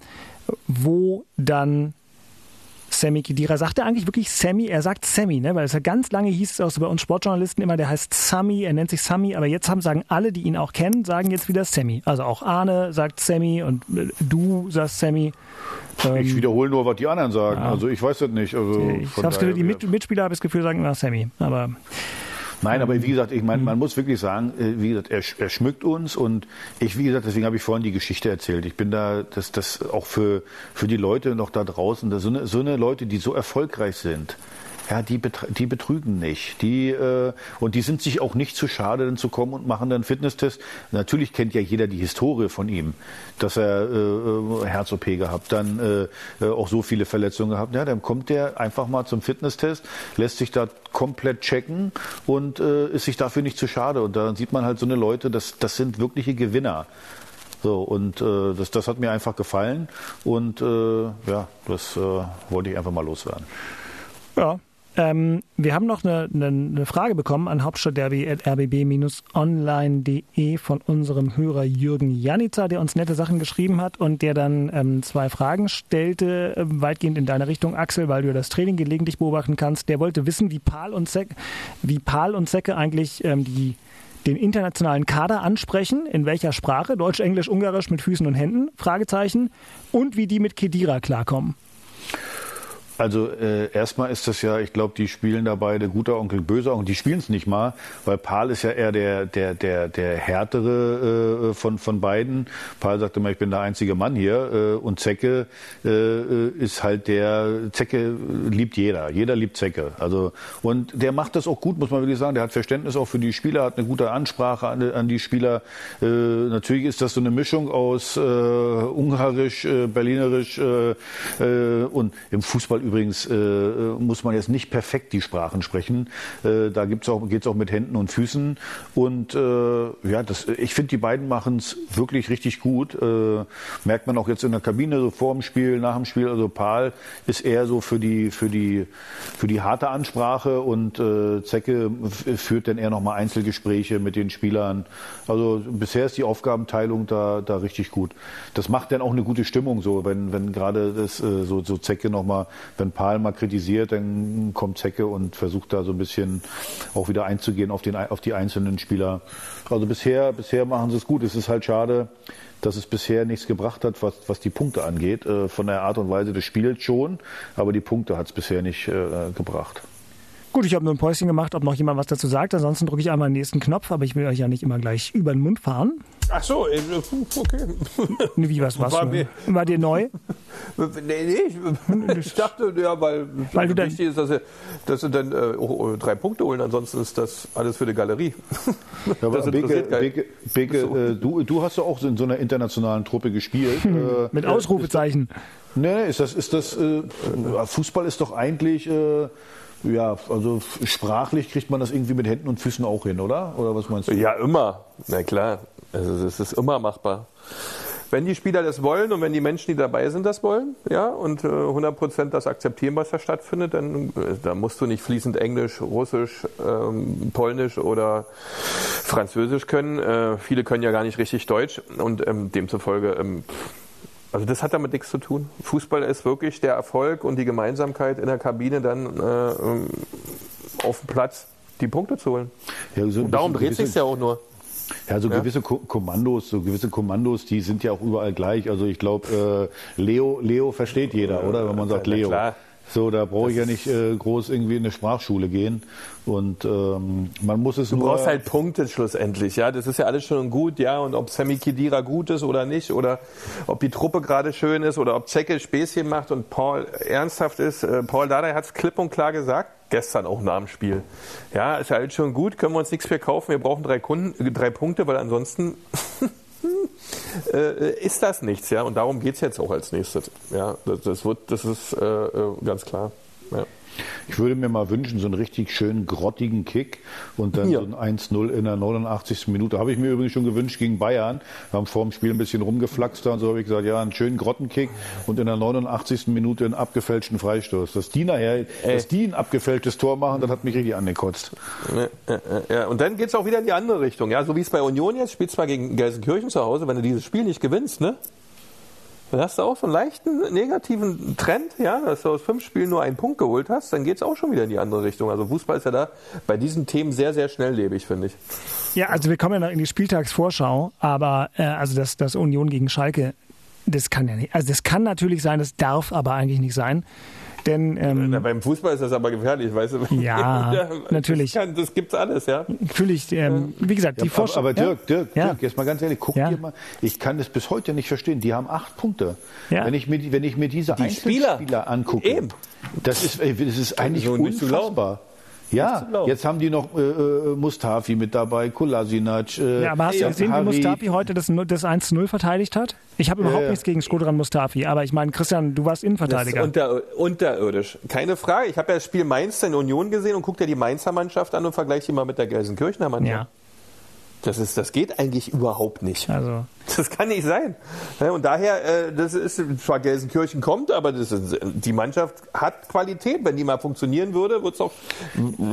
wo dann Sammy Kedira. Sagt er eigentlich wirklich Sammy? Er sagt Sammy, ne? Weil es ja ganz lange hieß es auch so bei uns Sportjournalisten immer, der heißt Sammy, er nennt sich Sammy, aber jetzt haben sagen alle, die ihn auch kennen, sagen jetzt wieder Sammy. Also auch Arne sagt Sammy und äh, du sagst Sammy. Ähm, ich wiederhole nur, was die anderen sagen. Ja. Also ich weiß das nicht. Also ich hab's gehört, die Mit Mitspieler habe ich das Gefühl, sagen immer Sammy. Aber Nein, aber wie gesagt, ich meine, man muss wirklich sagen, äh, wie gesagt, er, er schmückt uns und ich, wie gesagt, deswegen habe ich vorhin die Geschichte erzählt. Ich bin da, dass das auch für, für die Leute noch da draußen, so eine, so eine Leute, die so erfolgreich sind, ja, die, die betrügen nicht. Die, äh, und die sind sich auch nicht zu schade, dann zu kommen und machen dann Fitnesstest. Natürlich kennt ja jeder die Historie von ihm, dass er äh, äh Herz-OP gehabt, dann äh, äh, auch so viele Verletzungen gehabt. Ja, dann kommt der einfach mal zum Fitnesstest, lässt sich da komplett checken und äh, ist sich dafür nicht zu schade. Und dann sieht man halt so eine Leute, das, das sind wirkliche Gewinner. So, und äh, das, das hat mir einfach gefallen und äh, ja, das äh, wollte ich einfach mal loswerden. Ja, ähm, wir haben noch eine, eine, eine Frage bekommen an hauptstadtderby.rbb-online.de von unserem Hörer Jürgen Janica, der uns nette Sachen geschrieben hat und der dann ähm, zwei Fragen stellte, äh, weitgehend in deine Richtung, Axel, weil du das Training gelegentlich beobachten kannst. Der wollte wissen, wie Paul und Zecke, wie Paul und Zecke eigentlich ähm, die den internationalen Kader ansprechen, in welcher Sprache, Deutsch, Englisch, Ungarisch mit Füßen und Händen, Fragezeichen, und wie die mit Kedira klarkommen. Also äh, erstmal ist das ja, ich glaube, die spielen da beide guter Onkel, böser Onkel. Die spielen es nicht mal, weil Paul ist ja eher der der der der härtere äh, von von beiden. Paul sagte immer, ich bin der einzige Mann hier äh, und Zecke äh, ist halt der Zecke liebt jeder, jeder liebt Zecke. Also und der macht das auch gut, muss man wirklich sagen. Der hat Verständnis auch für die Spieler, hat eine gute Ansprache an, an die Spieler. Äh, natürlich ist das so eine Mischung aus äh, Ungarisch, äh, Berlinerisch äh, äh, und im Fußball übrigens äh, muss man jetzt nicht perfekt die Sprachen sprechen. Äh, da gibt's auch, geht's auch mit Händen und Füßen. Und äh, ja, das, ich finde, die beiden machen es wirklich richtig gut. Äh, merkt man auch jetzt in der Kabine, so vor dem Spiel, nach dem Spiel. Also Paul ist eher so für die, für die, für die harte Ansprache und äh, Zecke führt dann eher nochmal Einzelgespräche mit den Spielern. Also bisher ist die Aufgabenteilung da, da richtig gut. Das macht dann auch eine gute Stimmung so, wenn, wenn gerade das äh, so, so Zecke nochmal wenn Paul mal kritisiert, dann kommt Zecke und versucht da so ein bisschen auch wieder einzugehen auf, den, auf die einzelnen Spieler. Also bisher, bisher machen sie es gut. Es ist halt schade, dass es bisher nichts gebracht hat, was, was die Punkte angeht. Äh, von der Art und Weise des Spiels schon, aber die Punkte hat es bisher nicht äh, gebracht. Gut, ich habe nur ein Päuschen gemacht, ob noch jemand was dazu sagt. Ansonsten drücke ich einmal den nächsten Knopf, aber ich will euch ja nicht immer gleich über den Mund fahren. Ach so, äh, okay. Wie was was? War, war dir neu? nee, nee, ich, dachte, ja, weil, weil du dann, wichtig ist, dass sie, dass sie dann äh, oh, drei Punkte holen, ansonsten ist das alles für die Galerie. Ja, aber Beke, Beke, Beke so. äh, du, du hast ja auch in so einer internationalen Truppe gespielt. Äh, Mit Ausrufezeichen. Nee, ist das, ist das, äh, Fußball ist doch eigentlich, äh, ja, also sprachlich kriegt man das irgendwie mit Händen und Füßen auch hin, oder? Oder was meinst du? Ja, immer. Na klar. Also es ist immer machbar. Wenn die Spieler das wollen und wenn die Menschen, die dabei sind, das wollen, ja, und äh, 100 Prozent das akzeptieren, was da stattfindet, dann, äh, dann musst du nicht fließend Englisch, Russisch, ähm, Polnisch oder Französisch können. Äh, viele können ja gar nicht richtig Deutsch und ähm, demzufolge ähm, also das hat damit nichts zu tun. Fußball ist wirklich der Erfolg und die Gemeinsamkeit in der Kabine dann äh, ähm, auf dem Platz die Punkte zu holen. Ja, so und darum dreht sich ja auch nur. Ja, so ja? gewisse Ko Kommandos, so gewisse Kommandos, die sind ja auch überall gleich. Also ich glaube, äh, Leo, Leo versteht jeder, oder? Wenn man sagt Leo. Klar. So, da brauche ich ja nicht äh, groß irgendwie in eine Sprachschule gehen. Und ähm, man muss es du nur. Du brauchst halt Punkte schlussendlich, ja. Das ist ja alles schon gut, ja. Und ob Sammy Kidira gut ist oder nicht, oder ob die Truppe gerade schön ist, oder ob Zecke Späßchen macht und Paul ernsthaft ist. Äh, Paul Dardai hat es klipp und klar gesagt, gestern auch nach dem Spiel. Ja, ist ja alles schon gut, können wir uns nichts mehr kaufen. Wir brauchen drei, Kunden, drei Punkte, weil ansonsten [laughs] äh, ist das nichts, ja. Und darum geht es jetzt auch als nächstes. Ja, das, das wird, das ist äh, äh ganz klar. Ja. Ich würde mir mal wünschen, so einen richtig schönen grottigen Kick und dann ja. so ein 1-0 in der 89. Minute. Habe ich mir übrigens schon gewünscht gegen Bayern. Wir haben vor dem Spiel ein bisschen rumgeflaxt da und so habe ich gesagt, ja, einen schönen Grottenkick und in der 89. Minute einen abgefälschten Freistoß. Dass die nachher, Ey. dass die ein abgefälschtes Tor machen, das hat mich richtig angekotzt. Ja, ja, und dann geht es auch wieder in die andere Richtung. Ja, so wie es bei Union jetzt, spielt zwar gegen Gelsenkirchen zu Hause, wenn du dieses Spiel nicht gewinnst, ne? Dann hast du auch so einen leichten negativen Trend, ja, dass du aus fünf Spielen nur einen Punkt geholt hast, dann geht es auch schon wieder in die andere Richtung. Also Fußball ist ja da bei diesen Themen sehr, sehr schnelllebig, finde ich. Ja, also wir kommen ja noch in die Spieltagsvorschau, aber äh, also das, das Union gegen Schalke, das kann ja nicht. Also das kann natürlich sein, das darf aber eigentlich nicht sein. Denn ähm, Na, beim Fußball ist das aber gefährlich, weißt du? Ja, [laughs] natürlich. Das, kann, das gibt's alles, ja. Natürlich, ähm, wie gesagt, die Ja, Forschung. aber, aber Dirk, Dirk, Ja. Dirk, jetzt mal ganz ehrlich, guck Ja. dir mal, ich kann das bis heute nicht verstehen. Die haben acht Punkte. Ja. Wenn, ich mir, die- wenn ich mir diese Die Spieler. Einzelspieler angucke, Eben. das ist, ey, das ist eigentlich so unfassbar. Ja, jetzt haben die noch äh, äh, Mustafi mit dabei, Kolasinac. Äh, Ja, aber hast du ja, gesehen, wie. Mustafi heute das, das 1-0 verteidigt hat? Ich habe überhaupt ja. nichts gegen Skodran Mustafi, aber ich meine, Christian, du warst Das ist Innenverteidiger. unter, unterirdisch. Keine Frage. Ich habe ja das Spiel Mainz in Union gesehen und guck dir die Mainzer Mannschaft an und vergleiche die mal mit der Gelsenkirchener Mannschaft. ja, Das, ist, das geht eigentlich überhaupt nicht. also [laughs] Das kann nicht sein. Ja, Und daher, äh, das ist zwar Gelsenkirchen kommt, aber das ist, die Mannschaft hat Qualität. Wenn die mal funktionieren würde, wird's auch,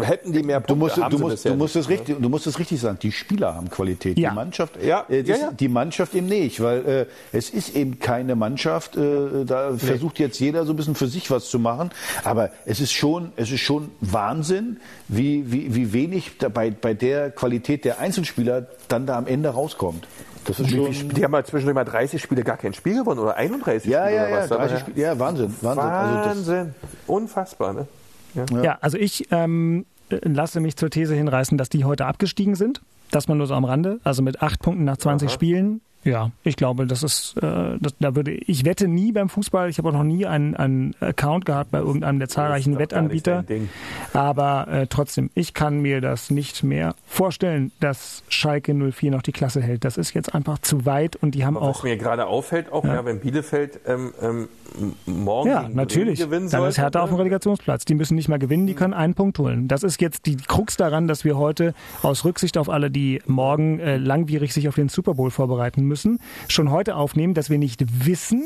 hätten die mehr Punkte. Du musst, du, musst, du, musst es richtig, du musst es richtig sagen. Die Spieler haben Qualität. Ja. Die Mannschaft, Ja. äh, das, Ja, ja. die Mannschaft eben nicht, weil äh, es ist eben keine Mannschaft. Äh, da versucht jetzt jeder so ein bisschen für sich was zu machen. Aber es ist schon, es ist schon Wahnsinn, wie, wie, wie wenig da bei, bei der Qualität der Einzelspieler dann da am Ende rauskommt. Das ist schon. Die haben mal zwischendurch mal 30 Spiele gar kein Spiel gewonnen oder 31 Ja, Spiele ja, oder ja, was. Aber 30 Spiele, ja, Wahnsinn, Wahnsinn. Also das, Wahnsinn. Unfassbar, ne? Ja, also ich ähm, lasse mich zur These hinreißen, dass die heute abgestiegen sind. Das mal nur so am Rande. Also mit acht Punkten nach 20 Spielen. Ja, ich glaube, das ist, äh, das, da würde ich wette nie beim Fußball. Ich habe auch noch nie einen, einen Account gehabt bei irgendeinem der zahlreichen Wettanbieter. Aber äh, trotzdem, ich kann mir das nicht mehr vorstellen, dass Schalke 04 noch die Klasse hält. Das ist jetzt einfach zu weit und die haben Aber was auch. mir gerade auffällt, auch ja. wenn Bielefeld ähm, ähm, morgen Ja, natürlich. Gewinnen Dann sollte, ist Hertha auf dem ne? Relegationsplatz. Die müssen nicht mal gewinnen, die können einen Punkt holen. Das ist jetzt die Krux daran, dass wir heute aus Rücksicht auf alle, die morgen äh, langwierig sich auf den Super Bowl vorbereiten müssen, schon heute aufnehmen, dass wir nicht wissen,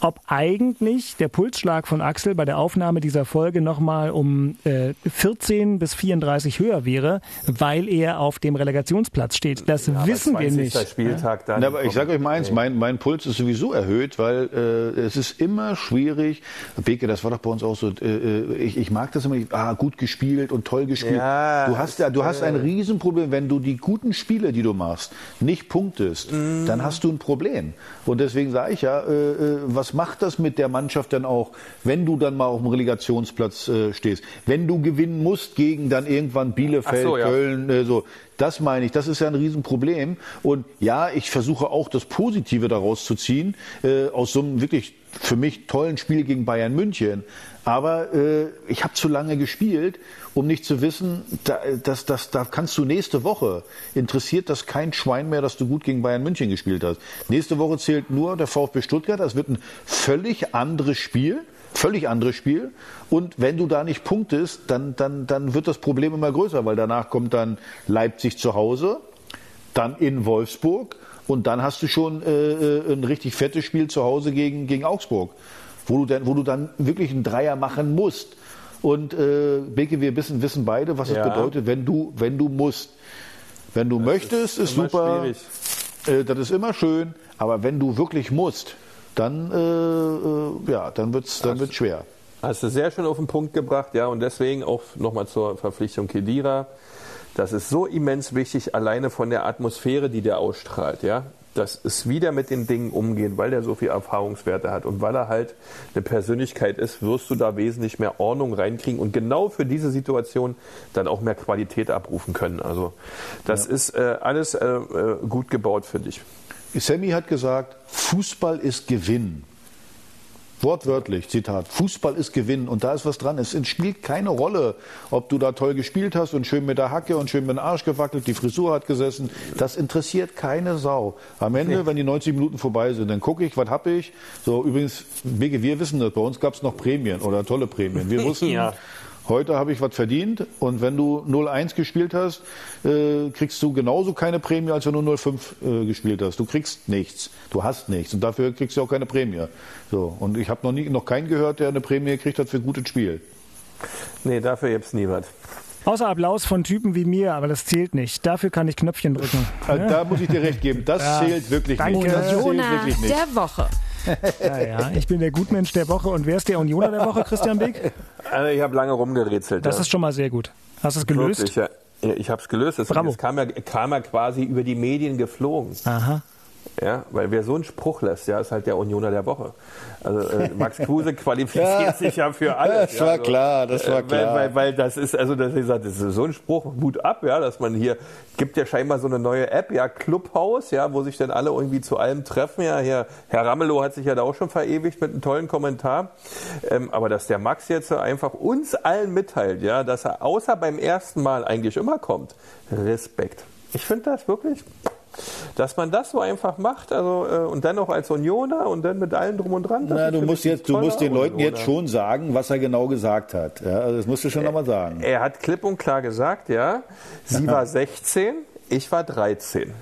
ob eigentlich der Pulsschlag von Axel bei der Aufnahme dieser Folge nochmal um äh, 14 bis 34 höher wäre, weil er auf dem Relegationsplatz steht. Das Ja, wissen wir 20. nicht. Spieltag dann. Na, aber ich sage euch mal eins, mein, mein Puls ist sowieso erhöht, weil äh, es ist immer schwierig. Beke, das war doch bei uns auch so. Äh, äh, ich, ich mag das immer. nicht, Ah, gut gespielt und toll gespielt. Ja, du hast ja, du hast ein Riesenproblem, wenn du die guten Spiele, die du machst, nicht punktest, Mhm. dann hast du ein Problem. Und deswegen sage ich ja, äh, äh, was macht das mit der Mannschaft dann auch, wenn du dann mal auf dem Relegationsplatz äh, stehst, wenn du gewinnen musst gegen dann irgendwann Bielefeld, so, ja. Köln, äh, so. Das meine ich, das ist ja ein Riesenproblem. Und ja, ich versuche auch das Positive daraus zu ziehen, äh, aus so einem wirklich für mich tollen Spiel gegen Bayern München. Aber äh, ich habe zu lange gespielt, um nicht zu wissen, da, das, das, da kannst du nächste Woche, interessiert das kein Schwein mehr, dass du gut gegen Bayern München gespielt hast. Nächste Woche zählt nur der VfB Stuttgart. Das wird ein völlig anderes Spiel. Völlig anderes Spiel. Und wenn du da nicht punktest, dann, dann, dann wird das Problem immer größer, weil danach kommt dann Leipzig zu Hause, dann in Wolfsburg und dann hast du schon äh, äh, ein richtig fettes Spiel zu Hause gegen, gegen Augsburg, wo du, dann, wo du dann wirklich einen Dreier machen musst. Und äh, Beke, wir wissen, wissen beide, was es Ja. bedeutet, wenn du, wenn du musst. Wenn du möchtest, ist, immer super. Äh, das ist immer schön, aber wenn du wirklich musst, dann, äh, äh, ja, dann wird's, dann wird's schwer. Hast du sehr schön auf den Punkt gebracht, ja, und deswegen auch nochmal zur Verpflichtung Kedira. Das ist so immens wichtig, alleine von der Atmosphäre, die der ausstrahlt, ja. Das ist wieder mit den Dingen umgehen, weil der so viel Erfahrungswerte hat und weil er halt eine Persönlichkeit ist, wirst du da wesentlich mehr Ordnung reinkriegen und genau für diese Situation dann auch mehr Qualität abrufen können. Also das ist äh, alles äh, äh, gut gebaut, finde ich. Sammy hat gesagt, Fußball ist Gewinn. Wortwörtlich, Zitat. Fußball ist Gewinn. Und da ist was dran. Es spielt keine Rolle, ob du da toll gespielt hast und schön mit der Hacke und schön mit dem Arsch gewackelt, die Frisur hat gesessen. Das interessiert keine Sau. Am Ende, wenn die 90 Minuten vorbei sind, dann gucke ich, was hab ich. So, übrigens, Bege, wir wissen das. Bei uns gab es noch Prämien oder tolle Prämien. Wir [laughs] wussten, Ja. Heute habe ich was verdient und wenn du 0-1 gespielt hast, äh, kriegst du genauso keine Prämie, als wenn du 0-5 äh, gespielt hast. Du kriegst nichts, du hast nichts und dafür kriegst du auch keine Prämie. So und ich habe noch nie noch keinen gehört, der eine Prämie gekriegt hat für gutes Spiel. Nee, dafür gibt's nie was. Außer Applaus von Typen wie mir, aber das zählt nicht. Dafür kann ich Knöpfchen drücken. Also Da muss ich dir recht geben. Das Ja, zählt wirklich danke. nicht. Das zählt wirklich nicht. der Woche. Ja, ja, ich bin der Gutmensch der Woche. Und wer ist der Unioner der Woche, Christian Beck? Also ich habe lange rumgerätselt. Das ja. ist schon mal sehr gut. Hast du es gelöst? Wirklich, ja. Ich habe es gelöst. Das, das kam, ja, kam ja quasi über die Medien geflogen. Aha. Ja, weil wer so einen Spruch lässt, ja, ist halt der Unioner der Woche. Also äh, Max Kruse [laughs] qualifiziert ja, sich ja für [laughs] alles. Das war ja, also, klar, das war klar. Weil, weil, weil das ist, also das ist, das ist so ein Spruch, Mut ab, ja, dass man hier, gibt ja scheinbar so eine neue App, ja, Clubhouse, ja, wo sich dann alle irgendwie zu allem treffen. Ja, hier, Herr Ramelow hat sich ja da auch schon verewigt mit einem tollen Kommentar. Ähm, aber dass der Max jetzt einfach uns allen mitteilt, ja, dass er außer beim ersten Mal eigentlich immer kommt. Respekt. Ich finde das wirklich dass man das so einfach macht, also äh, und dann noch als Unioner und dann mit allem drum und dran. Na, du musst jetzt, du musst den Leuten jetzt schon sagen, was er genau gesagt hat. Ja, also das musst du schon nochmal sagen. Er hat klipp und klar gesagt, ja, sie war 16, ich war 13.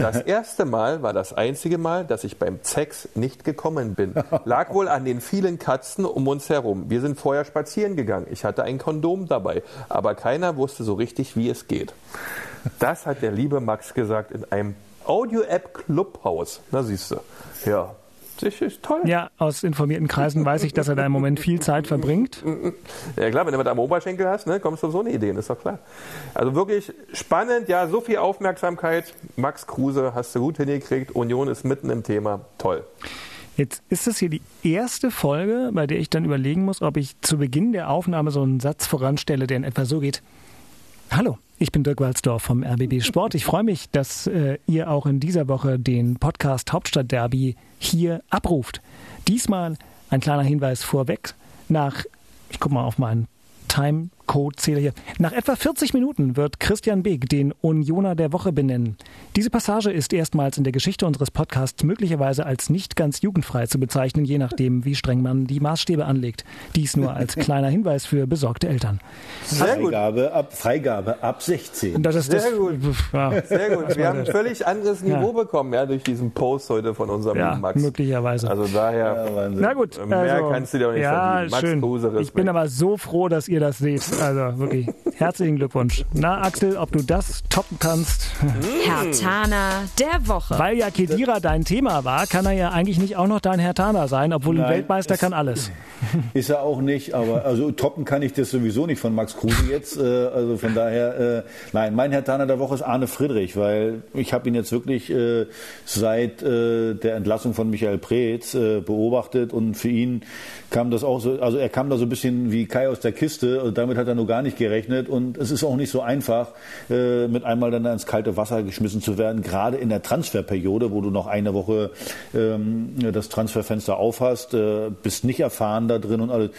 Das [laughs] erste Mal war das einzige Mal, dass ich beim Sex nicht gekommen bin. Lag wohl an den vielen Katzen um uns herum. Wir sind vorher spazieren gegangen. Ich hatte ein Kondom dabei, aber keiner wusste so richtig, wie es geht. Das hat der liebe Max gesagt in einem Audio-App Clubhaus. Na siehst du. Ja. Das ist toll. Ja, aus informierten Kreisen weiß ich, dass er da im Moment viel Zeit verbringt. Ja klar, wenn du mit einem Oberschenkel hast, ne, kommst du auf so eine Idee, ist doch klar. Also wirklich spannend, ja, so viel Aufmerksamkeit. Max Kruse hast du gut hingekriegt. Union ist mitten im Thema. Toll. Jetzt ist es hier die erste Folge, bei der ich dann überlegen muss, ob ich zu Beginn der Aufnahme so einen Satz voranstelle, der in etwa so geht. Hallo, ich bin Dirk Walzdorf vom RBB Sport. Ich freue mich, dass äh, ihr auch in dieser Woche den Podcast Hauptstadt Derby hier abruft. Diesmal ein kleiner Hinweis vorweg. Nach, ich gucke mal auf meinen Timecode-Zähler hier. Nach etwa 40 Minuten wird Christian Beek den Unioner der Woche benennen. Diese Passage ist erstmals in der Geschichte unseres Podcasts möglicherweise als nicht ganz jugendfrei zu bezeichnen, je nachdem, wie streng man die Maßstäbe anlegt. Dies nur als [laughs] kleiner Hinweis für besorgte Eltern. Freigabe ab, Freigabe ab 16. Das ist Sehr das, gut. Ja. Sehr gut. Wir haben ein völlig anderes Niveau ja. bekommen, ja, durch diesen Post heute von unserem ja, Max. möglicherweise. Also daher, ja, Na gut, mehr also, kannst du dir auch nicht ja, Max schön. Kruse, ich bin aber so froh, dass ihr das seht. Also wirklich, herzlichen Glückwunsch. Na Axel, ob du das toppen kannst? Herr Hertana der Woche. Weil ja Kedira dein Thema war, kann er ja eigentlich nicht auch noch dein Hertaner sein, obwohl Nein, ein Weltmeister kann alles. [laughs] Ist er auch nicht, aber also toppen kann ich das sowieso nicht von Max Kruse jetzt. Äh, also von daher, äh, nein, mein Hertaner der Woche ist Arne Friedrich, weil ich habe ihn jetzt wirklich äh, seit äh, der Entlassung von Michael Preetz äh, beobachtet und für ihn kam das auch so, also er kam da so ein bisschen wie Kai aus der Kiste und damit hat er nur gar nicht gerechnet und es ist auch nicht so einfach, äh, mit einmal dann ins kalte Wasser geschmissen zu werden, gerade in der Transferperiode, wo du noch eine Woche ähm, das Transferfenster aufhast, äh, bist nicht erfahren da drin und alles.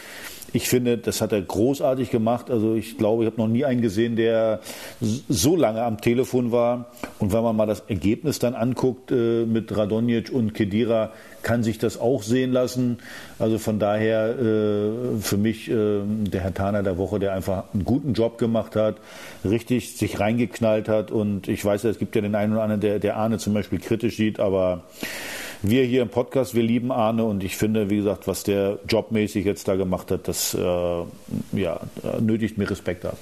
Ich finde, das hat er großartig gemacht. Also ich glaube, ich habe noch nie einen gesehen, der so lange am Telefon war. Und wenn man mal das Ergebnis dann anguckt äh, mit Radonjic und Kedira, kann sich das auch sehen lassen. Also von daher äh, für mich äh, der Herr Taner der Woche, der einfach einen guten Job gemacht hat, richtig sich reingeknallt hat. Und ich weiß, es gibt ja den einen oder anderen, der, der Arne zum Beispiel kritisch sieht, aber wir hier im Podcast, wir lieben Arne und ich finde, wie gesagt, was der jobmäßig jetzt da gemacht hat, das äh, ja, nötigt mir Respekt ab.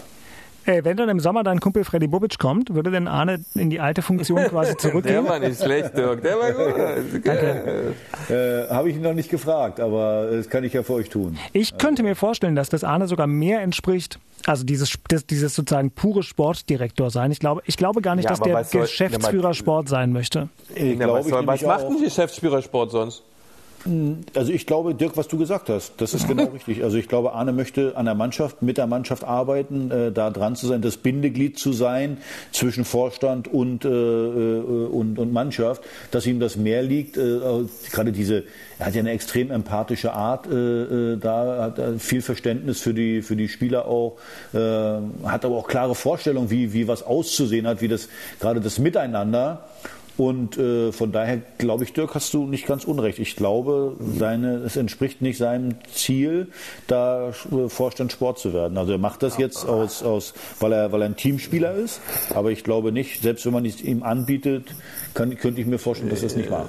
Äh, wenn dann im Sommer dein Kumpel Freddy Bobic kommt, würde denn Arne in die alte Funktion quasi [laughs] zurückgehen? der war nicht schlecht, Dirk. Der war gut. [laughs] Danke. Äh, Habe ich ihn noch nicht gefragt, aber das kann ich ja für euch tun. Ich könnte mir vorstellen, dass das Arne sogar mehr entspricht, also dieses, dieses sozusagen pure Sportdirektor sein. Ich glaube, ich glaube gar nicht, ja, dass der Geschäftsführer Sport sein möchte. Ich ja, was, soll, was macht ein Geschäftsführer Sport sonst? Also ich glaube, Dirk, was du gesagt hast, das ist genau richtig. Also ich glaube, Arne möchte an der Mannschaft, mit der Mannschaft arbeiten, äh, da dran zu sein, das Bindeglied zu sein zwischen Vorstand und, äh, äh und, und Mannschaft, dass ihm das mehr liegt. Äh, gerade diese, er hat ja eine extrem empathische Art, äh, äh da hat er viel Verständnis für die, für die Spieler auch, äh, hat aber auch klare Vorstellungen, wie, wie was auszusehen hat, wie das gerade das Miteinander. Und äh, von daher glaube ich, Dirk, hast du nicht ganz unrecht. Ich glaube, seine, es entspricht nicht seinem Ziel, da äh, Vorstand Sport zu werden. Also er macht das jetzt aus, aus weil, er, weil er ein Teamspieler ist. Aber ich glaube nicht, selbst wenn man es ihm anbietet, kann, könnte ich mir vorstellen, dass er es nicht macht.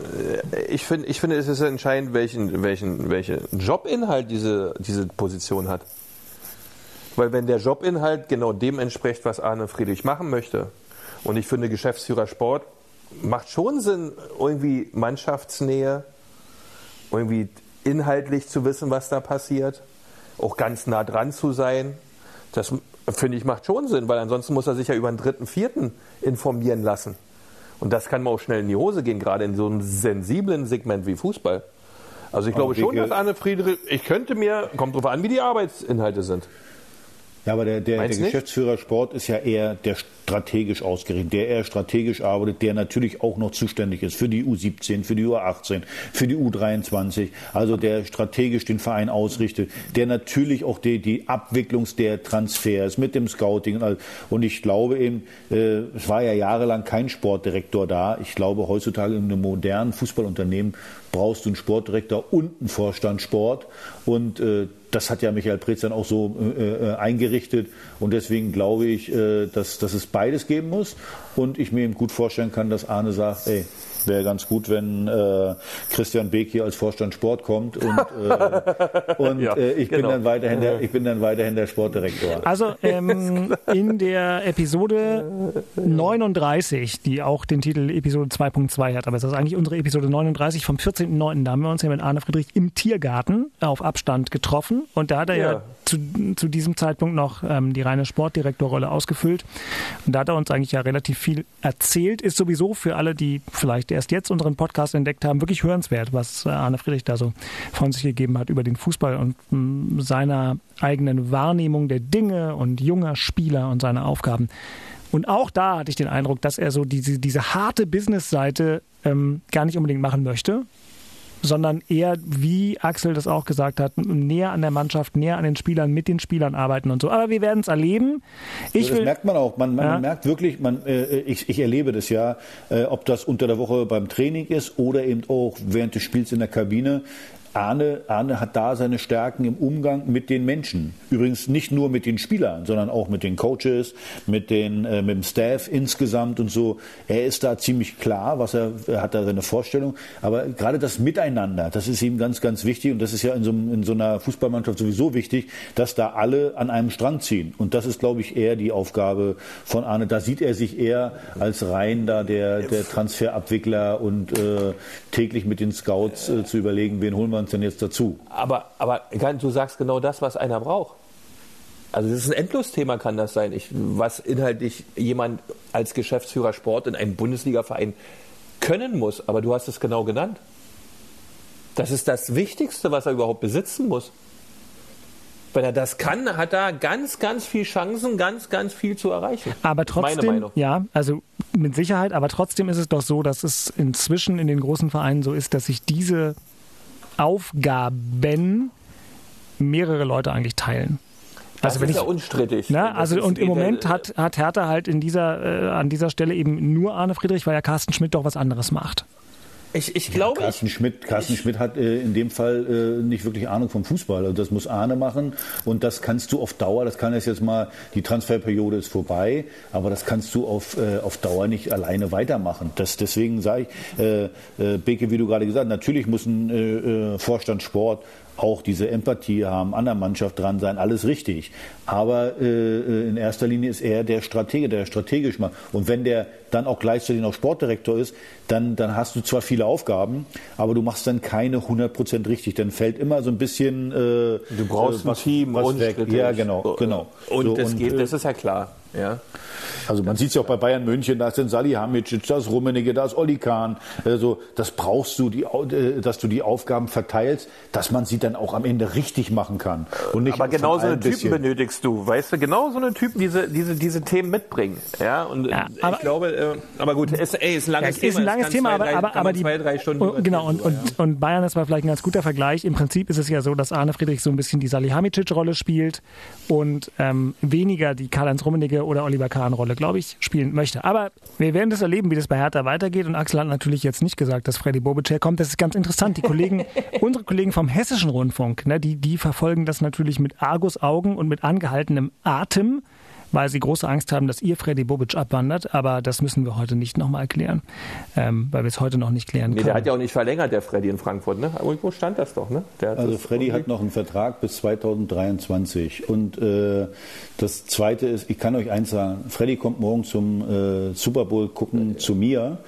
Äh, ich, find, ich finde, es ist entscheidend, welchen, welchen, welchen Jobinhalt diese, diese Position hat. Weil wenn der Jobinhalt genau dem entspricht, was Arne Friedrich machen möchte, und ich finde Geschäftsführer Sport macht schon Sinn, irgendwie Mannschaftsnähe, irgendwie inhaltlich zu wissen, was da passiert, auch ganz nah dran zu sein. Das finde ich macht schon Sinn, weil ansonsten muss er sich ja über einen dritten, vierten informieren lassen. Und das kann mal auch schnell in die Hose gehen, gerade in so einem sensiblen Segment wie Fußball. Also ich glaube schon, dass Arne Friedrich, ich könnte mir, kommt drauf an, wie die Arbeitsinhalte sind. Ja, aber der, der, der Geschäftsführer Sport ist ja eher der strategisch ausgerichtet, der eher strategisch arbeitet, der natürlich auch noch zuständig ist für die U17, für die U18, für die U23, also der strategisch den Verein ausrichtet, der natürlich auch die, die Abwicklung der Transfers mit dem Scouting und ich glaube eben, äh, es war ja jahrelang kein Sportdirektor da. Ich glaube, heutzutage in einem modernen Fußballunternehmen brauchst du einen Sportdirektor und einen Vorstand Sport und äh, das hat ja Michael Preetz dann auch so äh, äh, eingerichtet. Und deswegen glaube ich, äh, dass, dass es beides geben muss. Und ich mir eben gut vorstellen kann, dass Arne sagt, ey, wäre ganz gut, wenn äh, Christian Beek hier als Vorstand Sport kommt und, [laughs] äh, und ja, äh, ich, genau. bin dann weiterhin der, ich bin dann weiterhin der Sportdirektor. Also [laughs] ähm, in der Episode 39, die auch den Titel Episode 2.2 hat, aber es ist eigentlich unsere Episode 39 vom 14.09., da haben wir uns ja mit Arne Friedrich im Tiergarten auf Abstand getroffen und da hat er ja, ja zu, zu diesem Zeitpunkt noch ähm, die reine Sportdirektorrolle ausgefüllt. Und da hat er uns eigentlich ja relativ viel erzählt, ist sowieso für alle, die vielleicht erst jetzt unseren Podcast entdeckt haben, wirklich hörenswert, was äh, Arne Friedrich da so von sich gegeben hat über den Fußball und mm, seiner eigenen Wahrnehmung der Dinge und junger Spieler und seine Aufgaben. Und auch da hatte ich den Eindruck, dass er so diese, diese harte Business-Seite ähm, gar nicht unbedingt machen möchte, sondern eher, wie Axel das auch gesagt hat, näher an der Mannschaft, näher an den Spielern, mit den Spielern arbeiten und so. Aber wir werden es erleben. Ich das will, merkt man auch. Man, man ja. merkt wirklich, man, äh, ich, ich erlebe das ja, äh, ob das unter der Woche beim Training ist oder eben auch während des Spiels in der Kabine. Arne, Arne hat da seine Stärken im Umgang mit den Menschen. Übrigens nicht nur mit den Spielern, sondern auch mit den Coaches, mit, den, äh, mit dem Staff insgesamt und so. Er ist da ziemlich klar, was er, er hat da seine Vorstellung. Aber gerade das Miteinander, das ist ihm ganz, ganz wichtig. Und das ist ja in so, in so einer Fußballmannschaft sowieso wichtig, dass da alle an einem Strang ziehen. Und das ist, glaube ich, eher die Aufgabe von Arne. Da sieht er sich eher als rein da der, der Transferabwickler und äh, täglich mit den Scouts äh, zu überlegen, wen holen wir uns denn jetzt dazu? Aber, aber du sagst genau das, was einer braucht. Also das ist ein Endlosthema, kann das sein. Ich, was inhaltlich jemand als Geschäftsführer Sport in einem Bundesligaverein können muss. Aber du hast es genau genannt. Das ist das Wichtigste, was er überhaupt besitzen muss. Wenn er das kann, hat er ganz, ganz viel Chancen, ganz, ganz viel zu erreichen. Aber trotzdem, ja, also mit Sicherheit, aber trotzdem ist es doch so, dass es inzwischen in den großen Vereinen so ist, dass sich diese Aufgaben mehrere Leute eigentlich teilen. Das also ist ich, ja unstrittig. Ne, also und im Moment hat, hat Hertha halt in dieser, äh, an dieser Stelle eben nur Arne Friedrich, weil ja Carsten Schmidt doch was anderes macht. Ich, ich glaube. Ja, Carsten, ich, Schmidt, Carsten ich, Schmidt hat äh, in dem Fall äh, nicht wirklich Ahnung vom Fußball. Also das muss Arne machen und das kannst du auf Dauer, das kann jetzt mal, die Transferperiode ist vorbei, aber das kannst du auf, äh, auf Dauer nicht alleine weitermachen. Das, deswegen sage ich, äh, äh, Beke, wie du gerade gesagt hast, natürlich muss ein äh, Vorstand Sport auch diese Empathie haben, an der Mannschaft dran sein, alles richtig. Aber äh, äh, in erster Linie ist er der Stratege, der strategisch macht. Und wenn der dann auch gleichzeitig noch Sportdirektor ist, dann, dann hast du zwar viele Aufgaben, aber du machst dann keine 100 Prozent richtig. Dann fällt immer so ein bisschen. Äh, du brauchst äh, was, ein Team, was weg. Ja, genau, genau. Und so, das und, geht, das ist ja klar. Ja. Also man sieht es ja auch bei Bayern München, da ist ein Salihamidzic, da ist Rummenigge, da ist Olli Kahn. Also das brauchst du, die, äh, dass du die Aufgaben verteilst, dass man sie dann auch am Ende richtig machen kann. Und nicht Aber genau so einen Typen benötigst du, weißt du, genau so einen Typen, diese, diese, diese Themen mitbringen. Ja, und ja, aber, ich glaube, äh, aber gut, es ey, ist ein langes ja, Thema. Ist ein langes Thema, zwei, aber, drei, aber, aber die, zwei, drei Stunden und, genau, und, und, ja. und Bayern, das war vielleicht ein ganz guter Vergleich. Im Prinzip ist es ja so, dass Arne Friedrich so ein bisschen die Salihamidzic-Rolle spielt und ähm, weniger die Karl-Heinz Rummenigge oder Oliver Kahn-Rolle, glaube ich, spielen möchte. Aber wir werden das erleben, wie das bei Hertha weitergeht. Und Axel hat natürlich jetzt nicht gesagt, dass Freddy Bobic herkommt. Das ist ganz interessant. Die Kollegen, [laughs] unsere Kollegen vom Hessischen Rundfunk, ne, die, die verfolgen das natürlich mit Argusaugen und mit angehaltenem Atem weil sie große Angst haben, dass ihr Freddy Bobic abwandert. Aber das müssen wir heute nicht nochmal erklären, ähm, weil wir es heute noch nicht klären nee, können. Der hat ja auch nicht verlängert, der Freddy in Frankfurt. Ne? Irgendwo stand das doch. Ne? also Freddy hat noch einen Vertrag bis 2023. Und äh, das Zweite ist, ich kann euch eins sagen, Freddy kommt morgen zum äh, Super Bowl gucken zu mir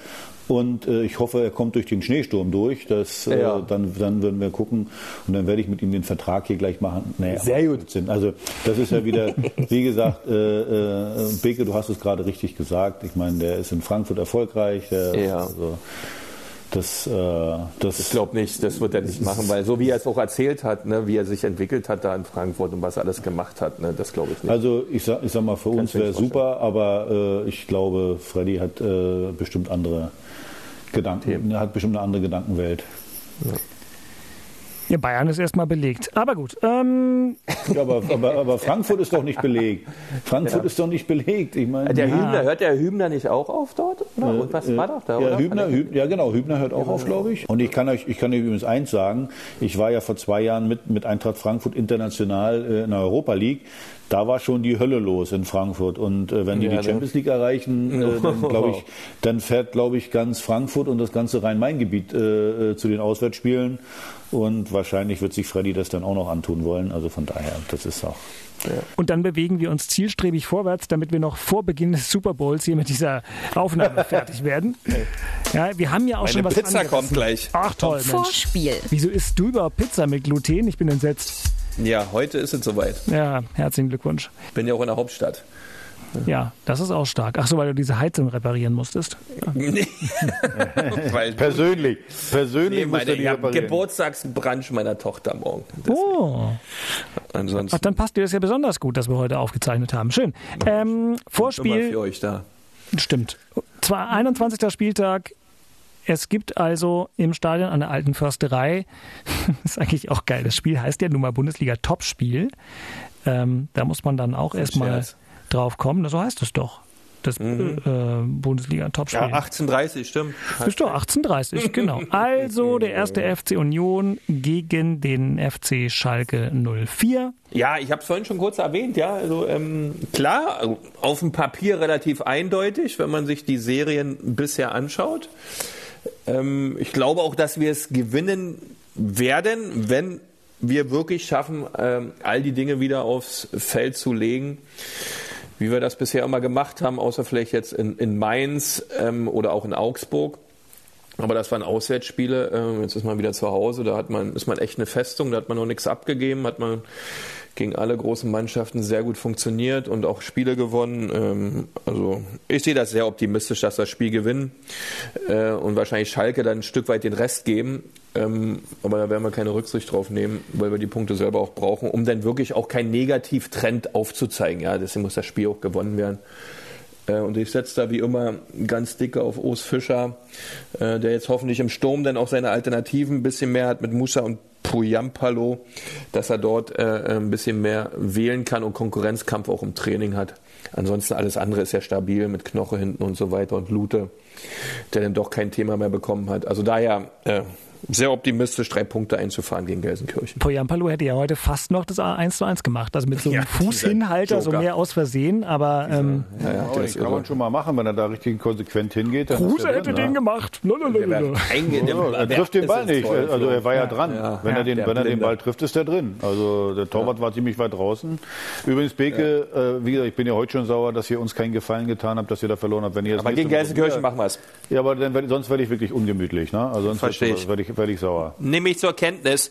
Und äh, ich hoffe, er kommt durch den Schneesturm durch. Das, äh, ja. dann, dann würden wir gucken. Und dann werde ich mit ihm den Vertrag hier gleich machen. Naja, Sehr gut. Also das ist ja wieder, [laughs] wie gesagt, äh, äh, Beke, du hast es gerade richtig gesagt. Ich meine, der ist in Frankfurt erfolgreich. Der, ja. Also, das, äh, das ich glaube nicht, das wird er nicht machen, weil so wie er es auch erzählt hat, ne, wie er sich entwickelt hat da in Frankfurt und was er alles gemacht hat, ne, das glaube ich nicht. Also ich sag, ich sag mal, für Kannst uns wäre super, aber äh, ich glaube, Freddy hat äh, bestimmt andere Gedanken, Themen. hat bestimmt eine andere Gedankenwelt. Ja. Ja, Bayern ist erstmal belegt. Aber gut. Ähm. Ja, aber, aber, aber, Frankfurt ist doch nicht belegt. Frankfurt ja. ist doch nicht belegt. Ich meine, der ja. Hübner, hört der Hübner nicht auch auf dort? Oder? Äh, Und was äh, war doch da? Ja, oder? Hübner, Hübner, ja, genau. Hübner hört auch auf, glaube ich. Und ich kann euch, ich kann euch übrigens eins sagen. Ich war ja vor zwei Jahren mit, mit Eintracht Frankfurt international äh, in der Europa League da war schon die Hölle los in Frankfurt. Und äh, wenn die ja, die Champions League erreichen, äh, dann glaube ich, dann fährt, glaube ich, ganz Frankfurt und das ganze Rhein-Main-Gebiet äh, äh, zu den Auswärtsspielen. Und wahrscheinlich wird sich Freddy das dann auch noch antun wollen. Also von daher, das ist auch. Ja. Und dann bewegen wir uns zielstrebig vorwärts, damit wir noch vor Beginn des Super Bowls hier mit dieser Aufnahme [laughs] fertig werden. Ja, wir haben ja auch Meine schon was Pizza kommt gleich. Ach toll, Mensch. Vorspiel. Wieso isst du überhaupt Pizza mit Gluten? Ich bin entsetzt. Ja, heute ist es soweit. Ja, herzlichen Glückwunsch. Bin ja auch in der Hauptstadt. Ja, das ist auch stark. Ach so, weil du diese Heizung reparieren musstest? Nee. [laughs] persönlich. Persönlich nee, meine, ich habe Geburtstagsbrunch meiner Tochter morgen. Deswegen. Oh. Ansonsten. Ach, dann passt dir das ja besonders gut, dass wir heute aufgezeichnet haben. Schön. Ähm, Vorspiel. für euch da. Stimmt. Zwar 21. Spieltag. Es gibt also im Stadion an der alten Försterei, das [laughs] ist eigentlich auch geil, das Spiel heißt ja nun mal Bundesliga Topspiel. Ähm, da muss man dann auch erstmal drauf kommen. So heißt es doch. Das mhm. äh, Bundesliga-Topspiel. Ja, 1830, stimmt. Bist du 1830, [laughs] genau. Also der erste FC Union gegen den FC Schalke 04. Ja, ich habe es vorhin schon kurz erwähnt, ja. Also ähm, klar, also auf dem Papier relativ eindeutig, wenn man sich die Serien bisher anschaut. Ähm, ich glaube auch, dass wir es gewinnen werden, wenn wir wirklich schaffen, ähm, all die Dinge wieder aufs Feld zu legen wie wir das bisher immer gemacht haben, außer vielleicht jetzt in, in Mainz ähm, oder auch in Augsburg. Aber das waren Auswärtsspiele. Ähm, jetzt ist man wieder zu Hause. Da hat man, ist man echt eine Festung. Da hat man noch nichts abgegeben. Hat man gegen alle großen Mannschaften sehr gut funktioniert und auch Spiele gewonnen. Ähm, also ich sehe das sehr optimistisch, dass das Spiel gewinnen äh, und wahrscheinlich Schalke dann ein Stück weit den Rest geben. Ähm, aber da werden wir keine Rücksicht drauf nehmen, weil wir die Punkte selber auch brauchen, um dann wirklich auch keinen Negativtrend aufzuzeigen. Ja, deswegen muss das Spiel auch gewonnen werden. Äh, und ich setze da wie immer ganz dicke auf Urs Fischer, äh, der jetzt hoffentlich im Sturm dann auch seine Alternativen ein bisschen mehr hat mit Musa und Puyampalo, dass er dort äh, ein bisschen mehr wählen kann und Konkurrenzkampf auch im Training hat. Ansonsten alles andere ist ja stabil mit Knoche hinten und so weiter und Lute, der dann doch kein Thema mehr bekommen hat. Also daher äh, sehr optimistisch, drei Punkte einzufahren gegen Gelsenkirchen. Poyampalo hätte ja heute fast noch das 1 zu 1 gemacht. Also mit so [laughs] einem ja, Fußhinhalter, so mehr aus Versehen, aber. Ähm, ja, ja, das kann man schon mal machen, wenn er da richtig konsequent hingeht. Kruse hätte den gemacht. er trifft den Ball nicht. Also er war ja dran. Wenn er den, wenn er den Ball trifft, ist er drin. Also der Torwart war ziemlich weit draußen. Übrigens, Beke, äh, wie gesagt, ich bin ja heute schon sauer, dass ihr uns keinen Gefallen getan habt, dass ihr da verloren habt. Wenn ihr aber gegen Gelsenkirchen machen wir es. Ja, aber dann, sonst werde ich wirklich ungemütlich. Ne? Also sonst Verstehe ich. werde ich, werd ich sauer. Nehme ich zur Kenntnis.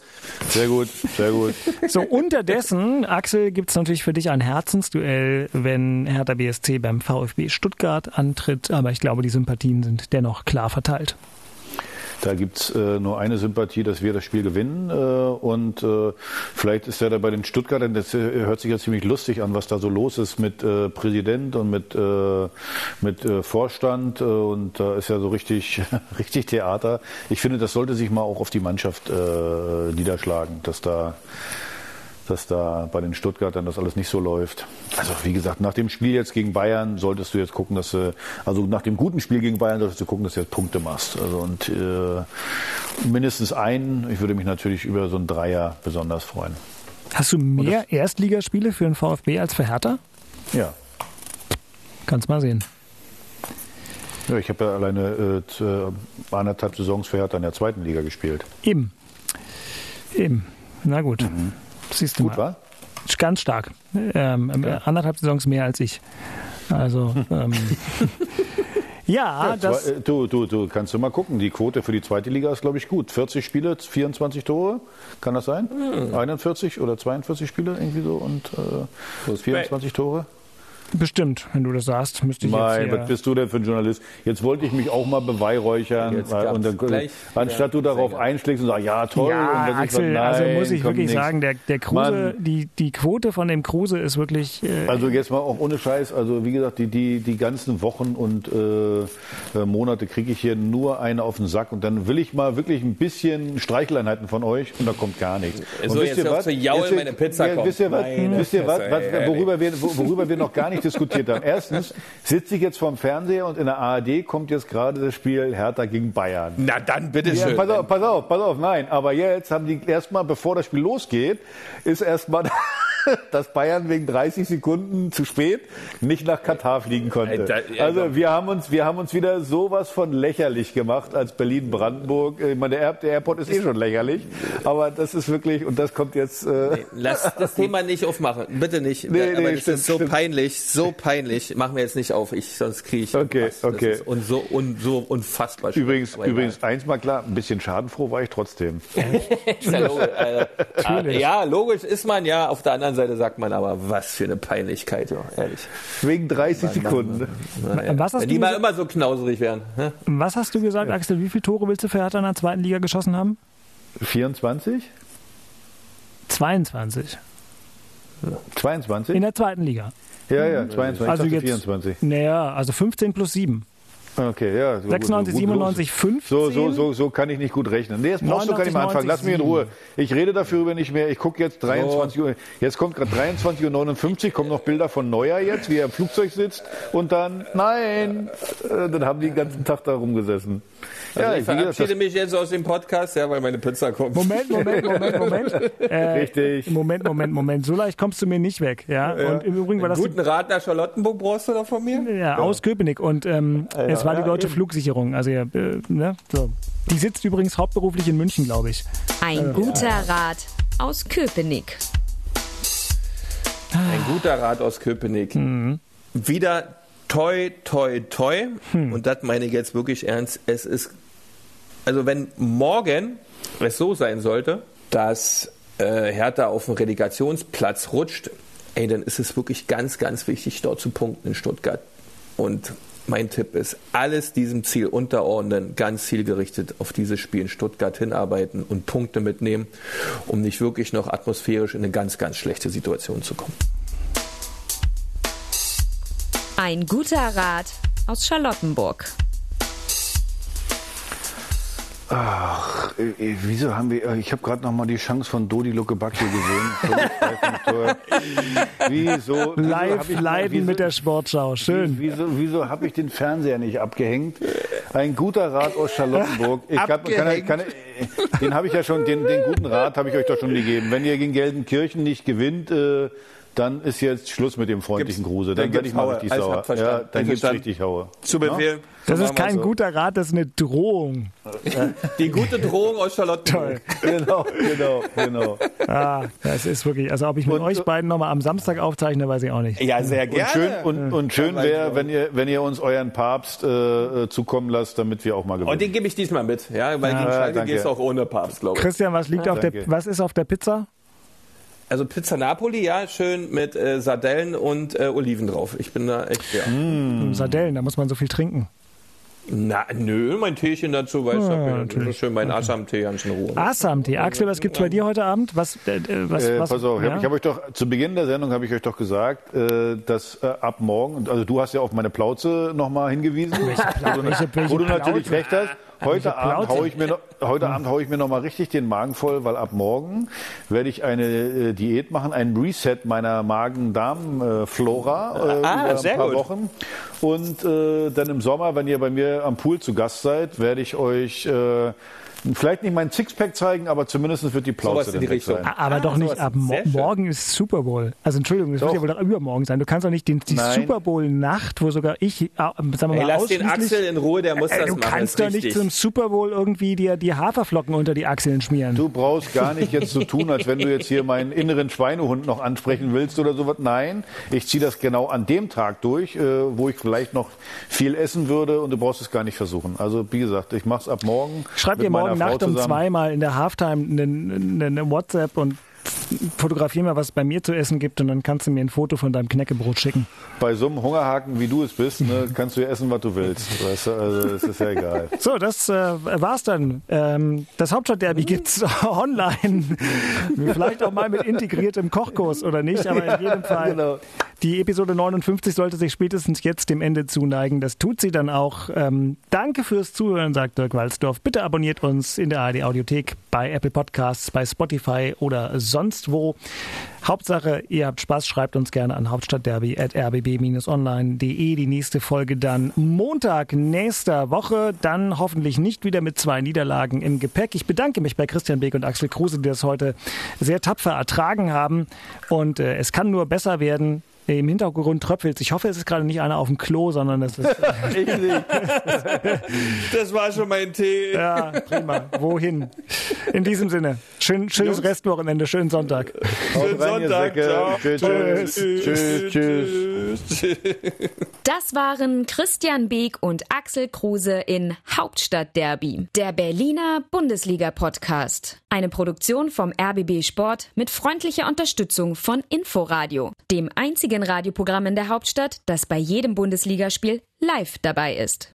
Sehr gut, sehr gut. So, unterdessen, Axel, gibt es natürlich für dich ein Herzensduell, wenn Hertha BSC beim VfB Stuttgart antritt. Aber ich glaube, die Sympathien sind dennoch klar verteilt. Da gibt's äh, nur eine Sympathie, dass wir das Spiel gewinnen. Äh, und äh, vielleicht ist ja da bei den Stuttgartern, das äh, hört sich ja ziemlich lustig an, was da so los ist mit äh, Präsident und mit, äh, mit äh, Vorstand. Äh, und da ist ja so richtig, [laughs] richtig Theater. Ich finde, das sollte sich mal auch auf die Mannschaft äh, niederschlagen, dass da dass da bei den Stuttgartern das alles nicht so läuft. Also wie gesagt, nach dem Spiel jetzt gegen Bayern solltest du jetzt gucken, dass du, also nach dem guten Spiel gegen Bayern solltest du gucken, dass du jetzt Punkte machst. Also und äh, mindestens einen. Ich würde mich natürlich über so einen Dreier besonders freuen. Hast du mehr Erstligaspiele für den VfB als für Hertha? Ja. Kannst mal sehen. Ja, ich habe ja alleine äh, äh, anderthalb Saisons für Hertha in der zweiten Liga gespielt. Eben. Eben. Na gut. Mhm. Siehst du Gut, mal. war? Ganz stark. Ähm, okay. Anderthalb Saisons mehr als ich. Also, [laughs] ähm, Ja, ja das. Zwei, äh, du, du, du kannst du mal gucken. Die Quote für die zweite Liga ist, glaube ich, gut. 40 Spiele, 24 Tore. Kann das sein? Hm. 41 oder 42 Spiele irgendwie so und äh, 24 Tore? Bestimmt, wenn du das sagst, müsste ich Mein, jetzt was bist du denn für ein Journalist? Jetzt wollte ich mich auch mal beweihräuchern. Und dann, anstatt du darauf einschlägst und sagst, ja toll. Ja, und Axel, ich, nein, also muss ich wirklich nix. sagen, der, der Kruse, die, die Quote von dem Kruse ist wirklich... Äh, also jetzt mal auch ohne Scheiß, also wie gesagt, die, die, die ganzen Wochen und äh, Monate kriege ich hier nur eine auf den Sack und dann will ich mal wirklich ein bisschen Streicheleinheiten von euch und da kommt gar nichts. So, und jetzt wisst ihr was? Jaul meine Pizza ja, wisst ihr was, wisst ihr was, was worüber, wir, worüber wir noch gar nicht diskutiert haben? Erstens sitze ich jetzt vorm Fernseher und in der ARD kommt jetzt gerade das Spiel Hertha gegen Bayern. Na dann, bitteschön. Ja, pass auf, pass auf, pass auf, nein. Aber jetzt haben die erstmal, bevor das Spiel losgeht, ist erstmal [laughs] dass Bayern wegen 30 Sekunden zu spät nicht nach Katar fliegen konnte. Also wir haben uns, wir haben uns wieder sowas von lächerlich gemacht als Berlin-Brandenburg. Ich meine, der, der Airport ist eh schon lächerlich, aber das ist wirklich und das kommt jetzt. Äh nee, lass [laughs] das Thema nicht aufmachen, bitte nicht. Nee, aber nee, das stimmt, ist so stimmt. peinlich, so peinlich. Machen wir jetzt nicht auf, ich sonst kriege ich. Okay, was. Das okay. ist Und so und so unfassbar. schlimm. Übrigens, übrigens eins mal klar, ein bisschen schadenfroh war ich trotzdem. [laughs] Ja, logisch, äh, ja, logisch ist man ja. Auf der anderen Seite sagt man aber, was für eine Peinlichkeit, ja, ehrlich. Wegen 30 Sekunden. Na, ja. Was hast Wenn du die mal immer so knauserig wären. Ne? was hast du gesagt, Axel? Wie viele Tore willst du für Hertha in der zweiten Liga geschossen haben? 24? 22. 22? In der zweiten Liga. ja, ja, 22. Also ich dachte jetzt- 24. Naja, also 15 plus 7. Okay, ja. So 96, gut, gut, 97, 15. So, so, so, so kann ich nicht gut rechnen. Nee, jetzt brauchst du gar nicht mehr 89, anfangen. Lass mich in Ruhe. Ich rede dafür nicht mehr. Ich gucke jetzt 23 Uhr. Jetzt kommt gerade 23.59 Uhr, kommen noch Bilder von Neuer jetzt, wie er im Flugzeug sitzt. Und dann, nein, äh, dann haben die den ganzen Tag da rumgesessen. Also ich wie gesagt, verabschiede mich jetzt aus dem Podcast, ja, weil meine Pizza kommt. Moment, Moment, Moment, Moment. [laughs] Äh, Richtig. Moment, Moment, Moment. So leicht kommst du mir nicht weg. Ja? Und im Übrigen war das guten Rat nach Charlottenburg brauchst du da von mir? die, ja, aus Köpenick. Und ähm, es war die deutsche Flugsicherung. Also, ja, äh, ne? so. Die sitzt übrigens hauptberuflich in München, glaube ich. Ein guter Rat aus Köpenick. Ein guter Rat aus Köpenick. Wieder toi, toi, toi. Und das meine ich jetzt wirklich ernst. Es ist, also wenn morgen es so sein sollte, dass äh, Hertha auf den Relegationsplatz rutscht, ey, dann ist es wirklich ganz, ganz wichtig, dort zu punkten in Stuttgart. Und mein Tipp ist, alles diesem Ziel unterordnen, ganz zielgerichtet auf dieses Spiel in Stuttgart hinarbeiten und Punkte mitnehmen, um nicht wirklich noch atmosphärisch in eine ganz, ganz schlechte Situation zu kommen. Ein guter Rat aus Charlottenburg. Ach, äh, äh, wieso haben wir, äh, ich habe gerade noch mal die Chance von Dodi Luckebacke gesehen. [laughs] Wieso? Live ich- leiden wieso- mit der Sportschau. Schön. Wieso, wieso habe ich den Fernseher nicht abgehängt? Ein guter Rat aus Charlottenburg. Ich hab, kann, kann, den habe ich ja schon, den, den guten Rat habe ich euch doch schon gegeben. Wenn ihr gegen Gelsenkirchen nicht gewinnt, äh, dann ist jetzt Schluss mit dem freundlichen Gibt's- Gruse. dann werde ich mal Haue. richtig sauer. Ja, dann gibt's Verstanden. richtig Haue. Zu Befehl. Das So ist kein so. guter Rat, das ist eine Drohung. [laughs] Die gute Drohung aus Charlottenburg. [laughs] Genau, genau, genau. Ah, das ist wirklich, also ob ich mit Und- euch beiden nochmal am Samstag aufzeichne, weiß ich auch nicht. Ja, sehr Und gerne. schön, und, und schön wäre, wenn ihr, wenn ihr uns euren Papst äh, äh, zukommen lasst, damit wir auch mal gewinnen. Und den gebe ich diesmal mit, ja, weil gegen Ja, Schalke danke. geht es auch ohne Papst, glaube ich. Christian, was liegt auf der, was ist auf der Pizza? Also Pizza Napoli, ja, schön mit äh, Sardellen und äh, Oliven drauf. Ich bin da echt, ja. Hm. Sardellen, da muss man so viel trinken. Na, nö, mein Teechen dazu, weißt du, Ja, natürlich. schön mein Assam-Tee ganz in Ruhe. Assam-Tee. Axel, was gibt's bei dir heute Abend? Was, äh, äh, was, Äh, was, pass auf, ich ja? habe hab euch doch zu Beginn der Sendung habe ich euch doch gesagt, äh, dass äh, ab morgen, also du hast ja auf meine Plauze nochmal hingewiesen, wo, du, welche- welche wo du natürlich Plauze? recht hast. Heute Abend haue ich mir noch, heute Abend haue ich mir noch mal richtig den Magen voll, weil ab morgen werde ich eine äh, Diät machen, ein Reset meiner Magen-Darm-Flora äh, Ah, über sehr ein paar gut. Wochen. Und äh, dann im Sommer, wenn ihr bei mir am Pool zu Gast seid, werde ich euch äh, Vielleicht nicht mein Sixpack zeigen, aber zumindest wird die Plauze in die Richtung. sein. Aber doch nicht ab mo morgen ist Super Bowl. Also Entschuldigung, das doch. wird ja wohl doch übermorgen sein. Du kannst doch nicht den, die Nein. Super Bowl Nacht, wo sogar ich, äh, sagen wir mal, Ey, lass den Axel in Ruhe, der muss äh, das du machen. Du kannst doch nicht zum Super Bowl irgendwie dir die Haferflocken unter die Achseln schmieren. Du brauchst gar nicht jetzt so tun, als wenn du jetzt hier meinen inneren Schweinehund noch ansprechen willst oder sowas. Nein, ich ziehe das genau an dem Tag durch, äh, wo ich vielleicht noch viel essen würde und du brauchst es gar nicht versuchen. Also wie gesagt, ich mache es ab morgen. Schreib dir morgen Nacht um zwei mal in der Halftime eine, eine WhatsApp und fotografier mal, was es bei mir zu essen gibt und dann kannst du mir ein Foto von deinem Knäckebrot schicken. Bei so einem Hungerhaken, wie du es bist, ne, [laughs] kannst du ja essen, was du willst. Weißt du? Also das ist ja egal. [laughs] So, das äh, war's dann. Ähm, das Hauptstadtderby gibt's [laughs] online. Vielleicht auch mal mit integriertem Kochkurs oder nicht, aber in jedem Fall. Genau. Die Episode 59 sollte sich spätestens jetzt dem Ende zuneigen. Das tut sie dann auch. Ähm, danke fürs Zuhören, sagt Dirk Walzdorf. Bitte abonniert uns in der ARD Audiothek, bei Apple Podcasts, bei Spotify oder sonst wo. Hauptsache, ihr habt Spaß, schreibt uns gerne an hauptstadtderby.rbb-online.de. Die nächste Folge dann Montag nächster Woche. Dann hoffentlich nicht wieder mit zwei Niederlagen im Gepäck. Ich bedanke mich bei Christian Beek und Axel Kruse, die das heute sehr tapfer ertragen haben. Und äh, es kann nur besser werden. Im Hintergrund tröpfelt Ich hoffe, es ist gerade nicht einer auf dem Klo, sondern es ist. [laughs] ich nicht. das war schon mein Tee. Ja, prima. Wohin? In diesem Sinne. Schön, schönes Jungs. Restwochenende, schönen Sonntag. Schönen Sonntag. Ciao. Tschüss. Tschüss. Tschüss. Das waren Christian Beek und Axel Kruse in Hauptstadt Derby, der Berliner Bundesliga-Podcast. Eine Produktion vom RBB Sport mit freundlicher Unterstützung von Inforadio, dem einzigen Radioprogramm in der Hauptstadt, das bei jedem Bundesligaspiel live dabei ist.